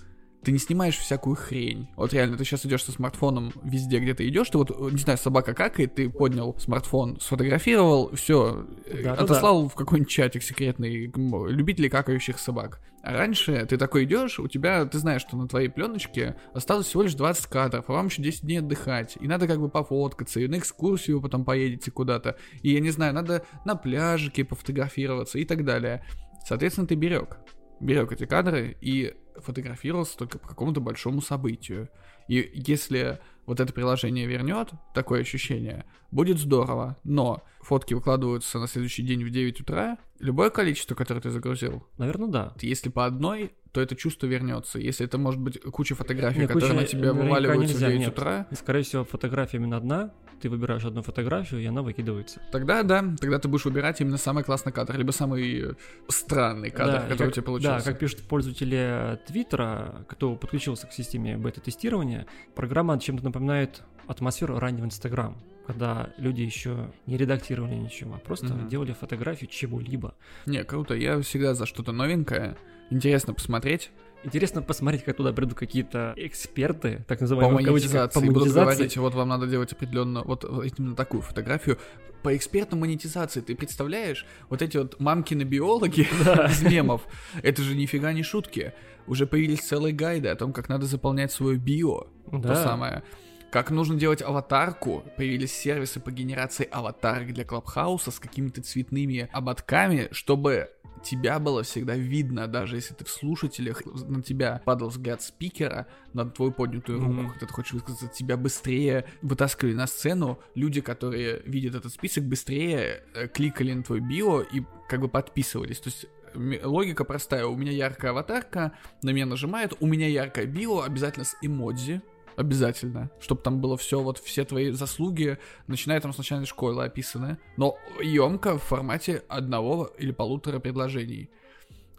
ты не снимаешь всякую хрень. Вот реально, ты сейчас идешь со смартфоном везде, где ты идешь, ты вот, не знаю, собака какает, ты поднял смартфон, сфотографировал, все, да, отослал да. в какой-нибудь чатик секретный любителей какающих собак. А раньше ты такой идешь, у тебя, ты знаешь, что на твоей пленочке осталось всего лишь 20 кадров, а вам еще 10 дней отдыхать. И надо как бы пофоткаться, и на экскурсию потом поедете куда-то. И я не знаю, надо на пляжике пофотографироваться и так далее. Соответственно, ты берег. Берег эти кадры и фотографировался только по какому-то большому событию. И если вот это приложение вернет такое ощущение, будет здорово. Но фотки выкладываются на следующий день в 9 утра. Любое количество, которое ты загрузил. Наверное, да. Если по одной, то это чувство вернется. Если это может быть куча фотографий, нет, которые куча, на тебя вываливаются нельзя, в 9 нет. утра. Скорее всего, фотография именно одна, ты выбираешь одну фотографию, и она выкидывается. Тогда да, тогда ты будешь выбирать именно самый классный кадр, либо самый странный кадр, да, который как, у тебя получился. Да, как пишут пользователи Твиттера, кто подключился к системе бета-тестирования, программа чем-то напоминает атмосферу раннего Инстаграм когда люди еще не редактировали ничего, а просто mm-hmm. делали фотографию чего-либо. Не, круто, я всегда за что-то новенькое. Интересно посмотреть. Интересно посмотреть, как туда придут какие-то эксперты, так называемые, по монетизации. По монетизации. Будут говорить, вот вам надо делать определенно, вот именно такую фотографию. По экспертам монетизации, ты представляешь? Вот эти вот мамкины биологи из мемов, это же нифига не шутки. Уже появились целые гайды о том, как надо заполнять свое био. То самое. как нужно делать аватарку. Появились сервисы по генерации аватарок для Клабхауса с какими-то цветными ободками, чтобы тебя было всегда видно, даже если ты в слушателях, на тебя падал взгляд спикера, на твою поднятую руку, Мгм. когда ты хочешь высказаться, тебя быстрее вытаскивали на сцену, люди, которые видят этот список, быстрее э, кликали на твой био и как бы подписывались. То есть логика простая, у меня яркая аватарка, на меня нажимают, у меня яркое био, обязательно с эмодзи, Обязательно. Чтобы там было все, вот все твои заслуги, начиная там с начальной школы описаны. Но емко в формате одного или полутора предложений.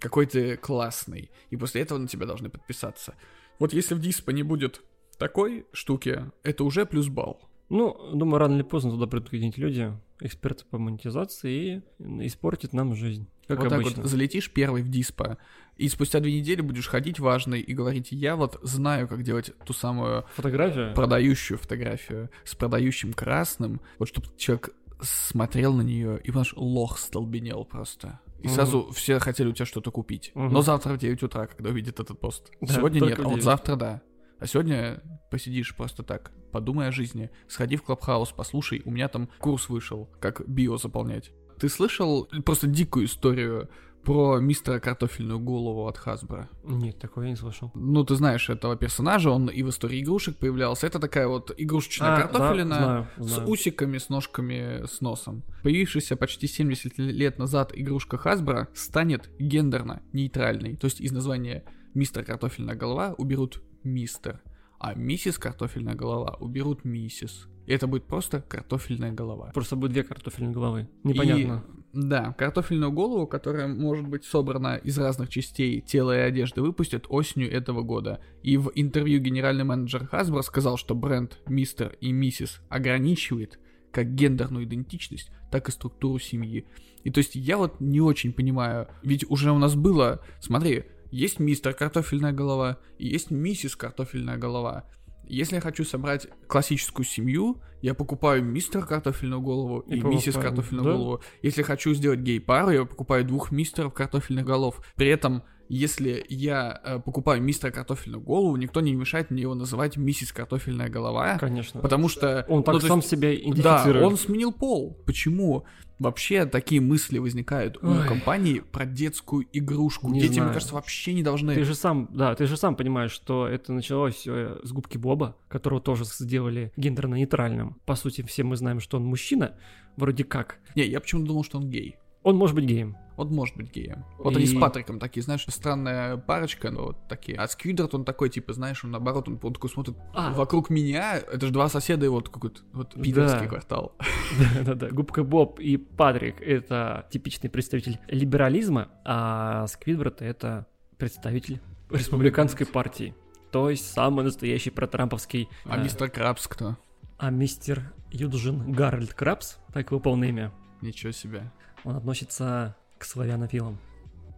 Какой ты классный. И после этого на тебя должны подписаться. Вот если в Диспо не будет такой штуки, это уже плюс балл. Ну, думаю, рано или поздно туда придут какие-нибудь люди, эксперты по монетизации, и испортят нам жизнь. Как вот обычно. так вот залетишь первый в Диспо, и спустя две недели будешь ходить важный и говорить, я вот знаю, как делать ту самую Фотография? продающую фотографию с продающим красным, вот чтобы человек смотрел на нее и, понимаешь, лох столбенел просто. И Мгм. сразу все хотели у тебя что-то купить. Мгм. Но завтра в 9 утра, когда увидят этот пост. Да, Сегодня нет, а вот 9. завтра да. А сегодня посидишь просто так, подумай о жизни, сходи в Клабхаус, послушай, у меня там курс вышел, как био заполнять. Ты слышал просто дикую историю про мистера картофельную голову от Хасбро? Нет, такого я не слышал. Ну, ты знаешь этого персонажа, он и в истории игрушек появлялся. Это такая вот игрушечная А, картофелина знаю, с знаю. усиками, с ножками, с носом. Появившаяся почти 70 лет назад игрушка Hasbro станет гендерно нейтральной. То есть из названия мистер картофельная голова уберут мистер, а миссис картофельная голова уберут миссис. И это будет просто картофельная голова. Просто будет две картофельные головы. Непонятно. И, да, картофельную голову, которая может быть собрана из разных частей тела и одежды, выпустят осенью этого года. И в интервью генеральный менеджер Hasbro сказал, что бренд Мистер и Миссис ограничивает как гендерную идентичность, так и структуру семьи. И то есть я вот не очень понимаю, ведь уже у нас было, смотри, есть мистер картофельная голова и есть миссис картофельная голова. Если я хочу собрать классическую семью, я покупаю мистер картофельную голову и, И миссис картофельную да? голову. Если хочу сделать гей-пару, я покупаю двух мистеров картофельных голов. При этом, если я э, покупаю мистера картофельную голову, никто не мешает мне его называть миссис картофельная голова. Конечно. Потому что... Он так ну, сам есть- себя Да, идентифицирует. он сменил пол. Почему? Вообще такие мысли возникают у Ой. компании про детскую игрушку. Не Дети, знаю. мне кажется, вообще не должны... Ты же сам, да, ты же сам понимаешь, что это началось э, с губки Боба, которого тоже сделали гендерно-нейтральным. По сути, все мы знаем, что он мужчина, вроде как. Не, я почему-то думал, что он гей. Он может быть геем. Он может быть геем. Вот они И- с Патриком такие, знаешь, странная парочка, но вот такие. А Сквидрот, он такой, типа, знаешь, он наоборот, он, он такой смотрит А. вокруг меня, это же два соседа, и вот какой-то вот питерский Да. квартал. Да-да-да. Губка Боб и Патрик — это типичный представитель либерализма, а Сквидвард — это представитель республиканской партии. То есть самый настоящий протрамповский... А э, мистер Крабс кто? а мистер Юджин Гарольд Крабс, так его полное имя, Ничего себе. Он относится к славянофилам.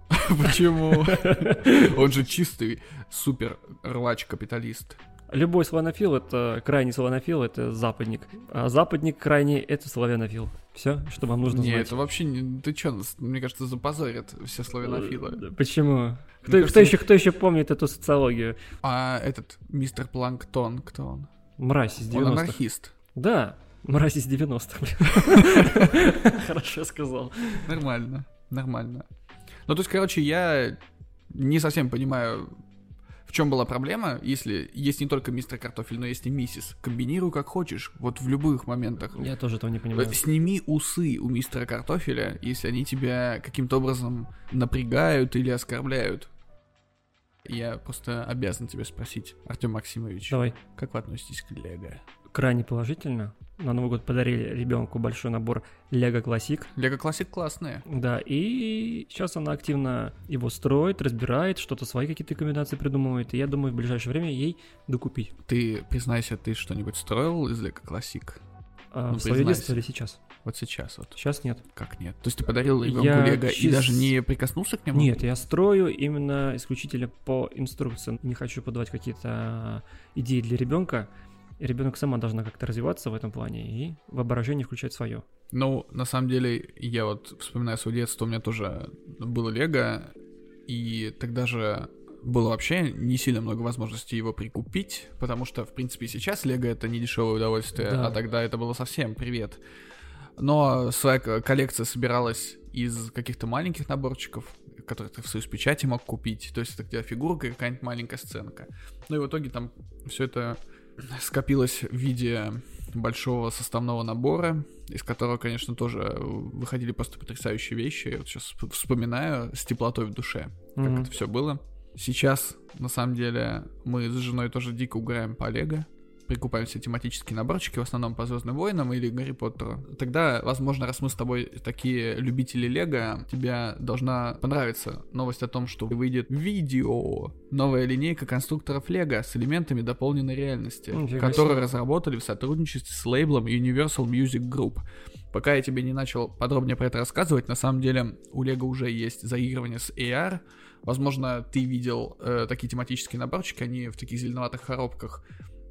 Почему? Он же чистый супер рвач-капиталист. Любой славянофил — это крайний славянофил, это западник. А западник крайний — это славянофил. Все, что вам нужно Не, знать. это вообще не... Ты чё, мне кажется, запозорят все славянофилы. Э, Почему? Кто, кажется, кто еще, кто еще помнит эту социологию? А этот мистер Планктон, кто он? Мразь из Он 90-х. анархист. Да, мразь из 90-х. блин. Хорошо сказал. Нормально, нормально. Ну, то есть, короче, я не совсем понимаю, в чем была проблема, если есть не только мистер картофель, но есть и миссис. Комбинируй как хочешь, вот в любых моментах. Я тоже этого не понимаю. Сними усы у мистера картофеля, если они тебя каким-то образом напрягают или оскорбляют. Я просто обязан тебя спросить, Артем Максимович, Давай. как вы относитесь к Лего? Крайне положительно. На Новый год подарили ребенку большой набор Лего Классик. Лего Классик классные. Да, и сейчас она активно его строит, разбирает, что-то свои какие-то комбинации придумывает. И я думаю, в ближайшее время ей докупить. Ты, признайся, ты что-нибудь строил из Лего Классик? А, Ну, в свое детство или сейчас? Вот сейчас вот. Сейчас нет. Как нет? То есть ты подарил ребенку Я Лего и чис- даже не прикоснулся к нему? Нет, я строю именно исключительно по инструкциям. Не хочу подавать какие-то идеи для ребенка. Ребенок сама должна как-то развиваться в этом плане и воображение включать свое. Ну, на самом деле, я вот вспоминаю свое детство, у меня тоже было Лего, и тогда же было вообще не сильно много возможностей его прикупить, потому что, в принципе, сейчас Лего это не дешевое удовольствие, Да. а тогда это было совсем привет. Но своя коллекция собиралась из каких-то маленьких наборчиков, которые ты в союз печати мог купить. То есть это где фигурка и какая-нибудь маленькая сценка. Ну и в итоге там все это скопилось в виде большого составного набора, из которого, конечно, тоже выходили просто потрясающие вещи. Я вот сейчас вспоминаю с теплотой в душе, как Мгм. это все было. Сейчас, на самом деле, мы с женой тоже дико угораем по Лего. Прикупаем все тематические наборчики, в основном по Звездным войнам или Гарри Поттеру. Тогда, возможно, раз мы с тобой такие любители Лего, тебе должна понравиться новость о том, что выйдет видео. Новая линейка конструкторов Лего с элементами дополненной реальности, Нифига которую разработали в сотрудничестве с лейблом Universal Music Group. Пока я тебе не начал подробнее про это рассказывать, на самом деле у Лего уже есть заигрывание с AR. Возможно, ты видел э, такие тематические наборчики, они в таких зеленоватых коробках.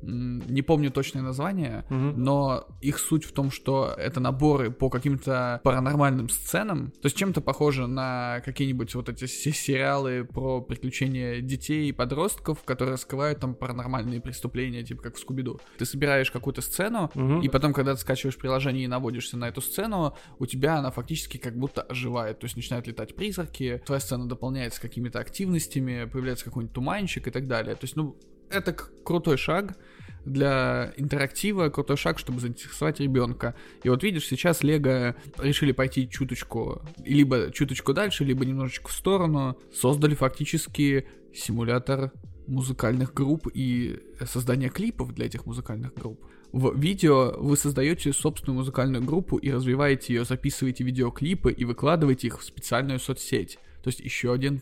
Не помню точное название, Мгм. но их суть в том, что это наборы по каким-то паранормальным сценам. То есть чем-то похоже на какие-нибудь вот эти се- сериалы про приключения детей и подростков, которые раскрывают там паранормальные преступления, типа как в Скубиду. Ты собираешь какую-то сцену, Мгм. и потом, когда ты скачиваешь приложение и наводишься на эту сцену, у тебя она фактически как будто оживает. То есть начинают летать призраки, твоя сцена дополняется какими-то активностями, появляется какой-нибудь туманчик и так далее. То есть, ну, это крутой шаг для интерактива, крутой шаг, чтобы заинтересовать ребенка. И вот видишь, сейчас Лего решили пойти чуточку, либо чуточку дальше, либо немножечко в сторону, создали фактически симулятор музыкальных групп и создание клипов для этих музыкальных групп. В видео вы создаете собственную музыкальную группу и развиваете ее, записываете видеоклипы и выкладываете их в специальную соцсеть. То есть еще один,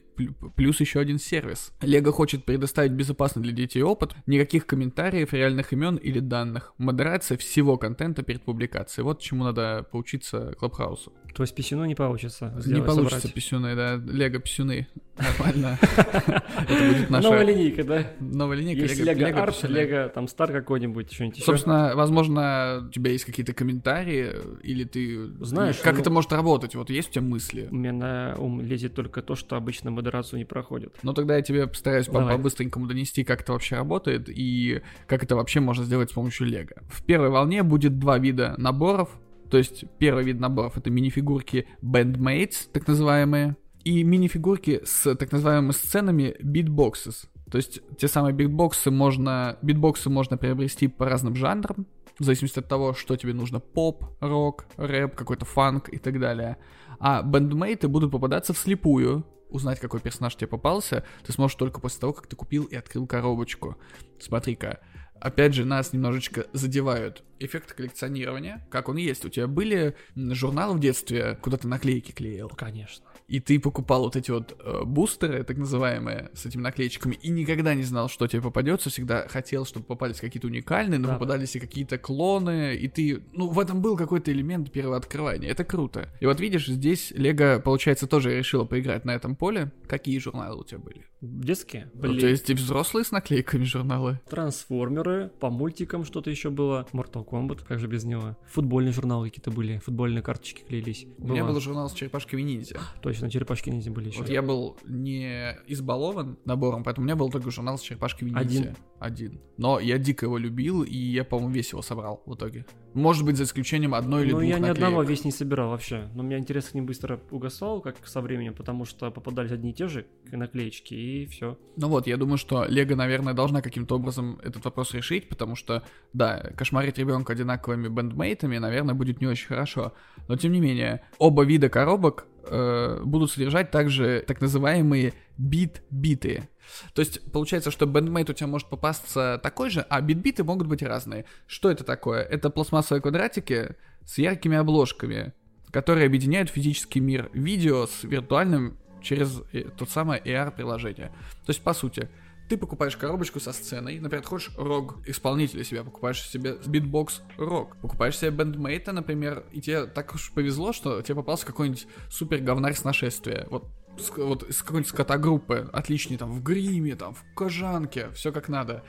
плюс еще один сервис. Лего хочет предоставить безопасный для детей опыт, никаких комментариев, реальных имен или данных, модерация всего контента перед публикацией. Вот чему надо поучиться Клабхаусу. То есть писюну не получится Не сделать, получится собрать. писюны, да, Лего писюны. Нормально. Это будет наша Новая линейка, да? новая линейка. Есть Лего- Арт. Лего там Стар какой-нибудь, что-нибудь еще. Собственно, возможно, у тебя есть какие-то комментарии, или ты... Знаешь, как ну- это может работать? Вот есть у тебя мысли? У меня на ум лезет только то, что обычно модерацию не проходит. Ну, тогда я тебе постараюсь Давай. по-быстренькому донести, как это вообще работает и как это вообще можно сделать с помощью Лего. В первой волне будет два вида наборов. То есть первый вид наборов это мини-фигурки Bandmates, так называемые, и мини-фигурки с так называемыми сценами Beatboxes. То есть те самые битбоксы можно, битбоксы можно приобрести по разным жанрам, в зависимости от того, что тебе нужно. Поп, рок, рэп, какой-то фанк и так далее. А бэндмейты будут попадаться вслепую. Узнать, какой персонаж тебе попался, ты сможешь только после того, как ты купил и открыл коробочку. Смотри-ка, опять же, нас немножечко задевают эффекты коллекционирования, как он есть. У тебя были журналы в детстве, куда ты наклейки клеил? Конечно. и ты покупал вот эти вот э, бустеры, так называемые, с этими наклеечками, и никогда не знал, что тебе попадется, всегда хотел, чтобы попались какие-то уникальные, но Да. попадались и какие-то клоны, и ты, ну, в этом был какой-то элемент первого открывания, это круто. И вот видишь, здесь Лего, получается, тоже решила поиграть на этом поле. Какие журналы у тебя были? Детские? Ну, Блин. то есть и взрослые с наклейками журналы? Трансформеры, по мультикам что-то еще было. Mortal Kombat, как же без него. Футбольные журналы какие-то были, футбольные карточки клеились. У меня Было. был журнал с черепашками ниндзя. Точно, черепашки ниндзя были еще. Вот я был не избалован набором, поэтому у меня был только журнал с черепашками ниндзя. Один? Один. Но я дико его любил, и я, по-моему, весь его собрал в итоге. Может быть, за исключением одной или Ну, двух я ни наклеек. одного весь не собирал вообще. Но у меня интерес к ним быстро угасал, как со временем, потому что попадались одни и те же наклеечки, и все. Ну вот, я думаю, что Лего, наверное, должна каким-то образом этот вопрос решить, потому что, да, кошмарить ребенка одинаковыми бендмейтами, наверное, будет не очень хорошо. Но, тем не менее, оба вида коробок э, будут содержать также так называемые бит-биты. То есть, получается, что бендмейт у тебя может попасться такой же, а бит-биты могут быть разные. Что это такое? Это пластмассовые квадратики с яркими обложками, которые объединяют физический мир видео с виртуальным через э, тот самое AR-приложение. То есть, по сути, ты покупаешь коробочку со сценой, например, хочешь рок исполнителя себе, покупаешь себе BeatBox рок, покупаешь себе bandmate а, например, и тебе так уж повезло, что тебе попался какой-нибудь супер говнарь с нашествия. Вот с- вот из какой-нибудь скотогруппы, отличный там в гриме, там в кожанке, все как надо.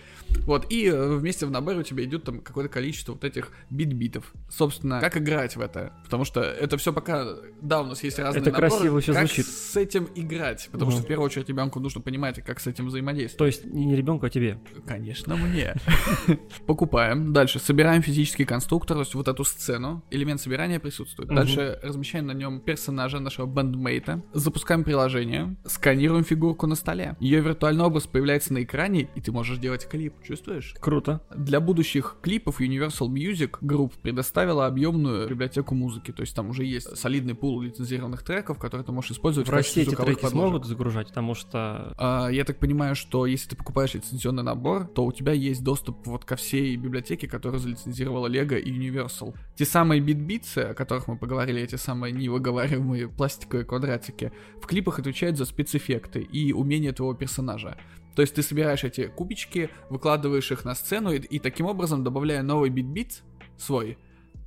Вот, и э, вместе в наборе у тебя идет там какое-то количество вот этих бит-битов. Собственно, как играть в это? Потому что это все пока, да, у нас есть разные Это наборы. красиво как звучит. с этим играть? Потому что Мгм. в первую очередь ребенку нужно понимать, как с этим взаимодействовать. То есть не ребенку, а тебе. Конечно, мне. Покупаем. Дальше собираем физический конструктор, то есть вот эту сцену. Элемент собирания присутствует. Дальше размещаем на нем персонажа нашего бандмейта. Запускаем приложение. Сканируем фигурку на столе. Ее виртуальный образ появляется на экране, и ты можешь делать клип. Чувствуешь? Круто. Для будущих клипов Universal Music Group предоставила объемную библиотеку музыки. То есть там уже есть солидный пул лицензированных треков, которые ты можешь использовать В в России эти треки подложек. смогут загружать, потому что А, Я так понимаю, что если ты покупаешь лицензионный набор, то у тебя есть доступ вот ко всей библиотеке, которую залицензировала Lego и Universal. Те самые битбитсы, о которых мы поговорили, эти самые невыговариваемые пластиковые квадратики, в клипах отвечают за спецэффекты и умения твоего персонажа. То есть ты собираешь эти кубички, выкладываешь их на сцену и, и таким образом, добавляя новый битбит свой,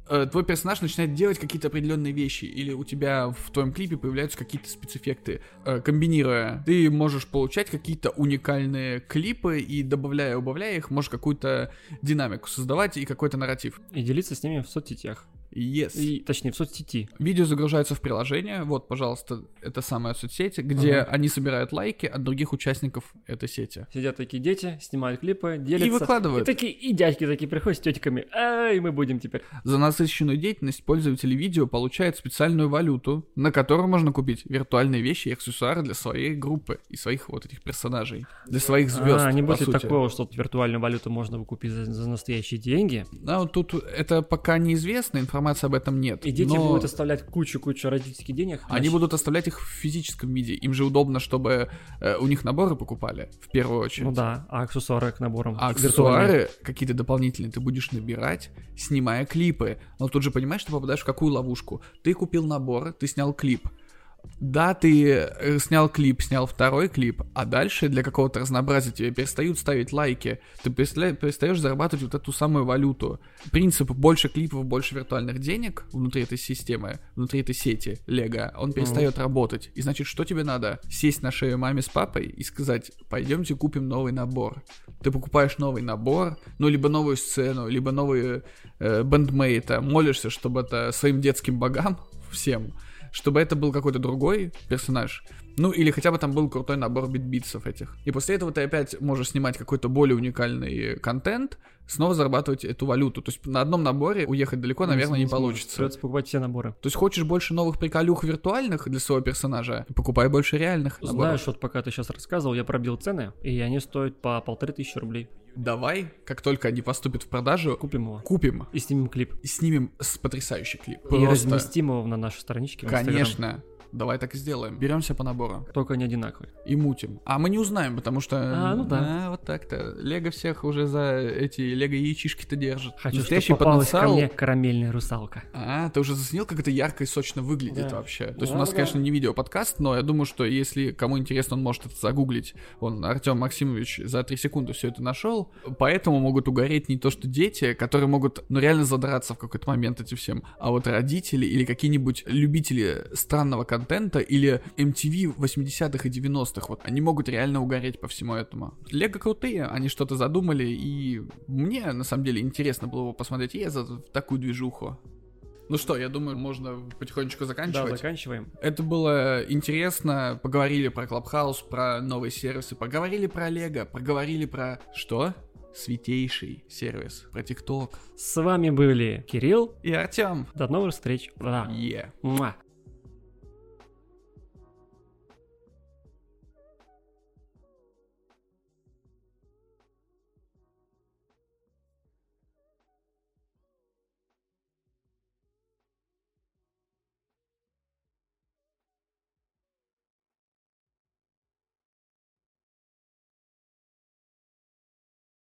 э, твой персонаж начинает делать какие-то определенные вещи, или у тебя в твоем клипе появляются какие-то спецэффекты. Э, комбинируя, ты можешь получать какие-то уникальные клипы, и добавляя убавляя их, можешь какую-то динамику создавать и какой-то нарратив. и делиться с ними в соцсетях. Yes. И, точнее, в соцсети. Видео загружается в приложение, вот, пожалуйста, это самая соцсеть, где Ага. они собирают лайки от других участников этой сети. Сидят такие дети, снимают клипы, делятся. И выкладывают. И такие, и дядьки такие приходят с тетками. Эй, мы будем теперь. За насыщенную деятельность пользователи видео получают специальную валюту, на которую можно купить виртуальные вещи и аксессуары для своей группы и своих вот этих персонажей, для своих звезд. а, не будет сути. такого, что виртуальную валюту можно выкупить за, за настоящие деньги, А вот тут это пока неизвестно, информации об этом нет. и дети но будут оставлять кучу-кучу родительских денег? Они значит, будут оставлять их в физическом виде. Им же удобно, чтобы э, у них наборы покупали, в первую очередь. Ну да, а аксессуары к наборам А аксессуары какие-то дополнительные ты будешь набирать, снимая клипы. Но тут же понимаешь, что попадаешь в какую ловушку. Ты купил набор, ты снял клип. Да, ты э, снял клип, снял второй клип, а дальше для какого-то разнообразия тебе перестают ставить лайки. Ты переста- перестаешь зарабатывать вот эту самую валюту. Принцип больше клипов, больше виртуальных денег внутри этой системы, внутри этой сети Лего, он перестает работать. И значит, что тебе надо? Сесть на шею маме с папой и сказать, пойдемте купим новый набор. Ты покупаешь новый набор, ну, либо новую сцену, либо новые э, бэндмейта, молишься, чтобы это своим детским богам, всем, чтобы это был какой-то другой персонаж. Ну, или хотя бы там был крутой набор битбитсов этих. И после этого ты опять можешь снимать какой-то более уникальный контент, снова зарабатывать эту валюту. То есть на одном наборе уехать далеко, наверное, не, сможешь. получится. Придется покупать все наборы. То есть хочешь больше новых приколюх виртуальных для своего персонажа, покупай больше реальных наборов. Знаешь, вот пока ты сейчас рассказывал, я пробил цены, и они стоят по полторы тысячи рублей. Давай, как только они поступят в продажу, Купим его. купим И снимем клип. и снимем с потрясающий клип. И Просто, разместим его на нашей страничке конечно, давай так и сделаем. Беремся по набору Только не одинаковые. и мутим. А мы не узнаем, потому что... А, ну да. а, вот так-то. Лего всех уже за эти лего яичишки-то держит. Хочу, Настоящий чтобы попалась ко потенциал. мне карамельная русалка. А, ты уже заценил, как это ярко и сочно выглядит Да. вообще. То есть Да, у нас, да. конечно, не видео-подкаст, но я думаю, что если кому интересно, он может это загуглить. Он, Артем Максимович, за три секунды все это нашел. Поэтому могут угореть не то, что дети, которые могут, ну, реально задраться в какой-то момент этим всем, а вот родители или какие-нибудь любители странного контента или MTV 80-х и 90-х, вот, они могут реально угореть по всему этому. Лего крутые, они что-то задумали, и мне, на самом деле, интересно было бы посмотреть и за такую движуху. Ну что, я думаю, можно потихонечку Да, заканчивать. заканчиваем. Это было интересно. Поговорили про Clubhouse, про новые сервисы, поговорили про Лего, поговорили про что? Святейший сервис, про ТикТок. С вами были Кирилл. И Артем. До новых встреч. Да. Муа.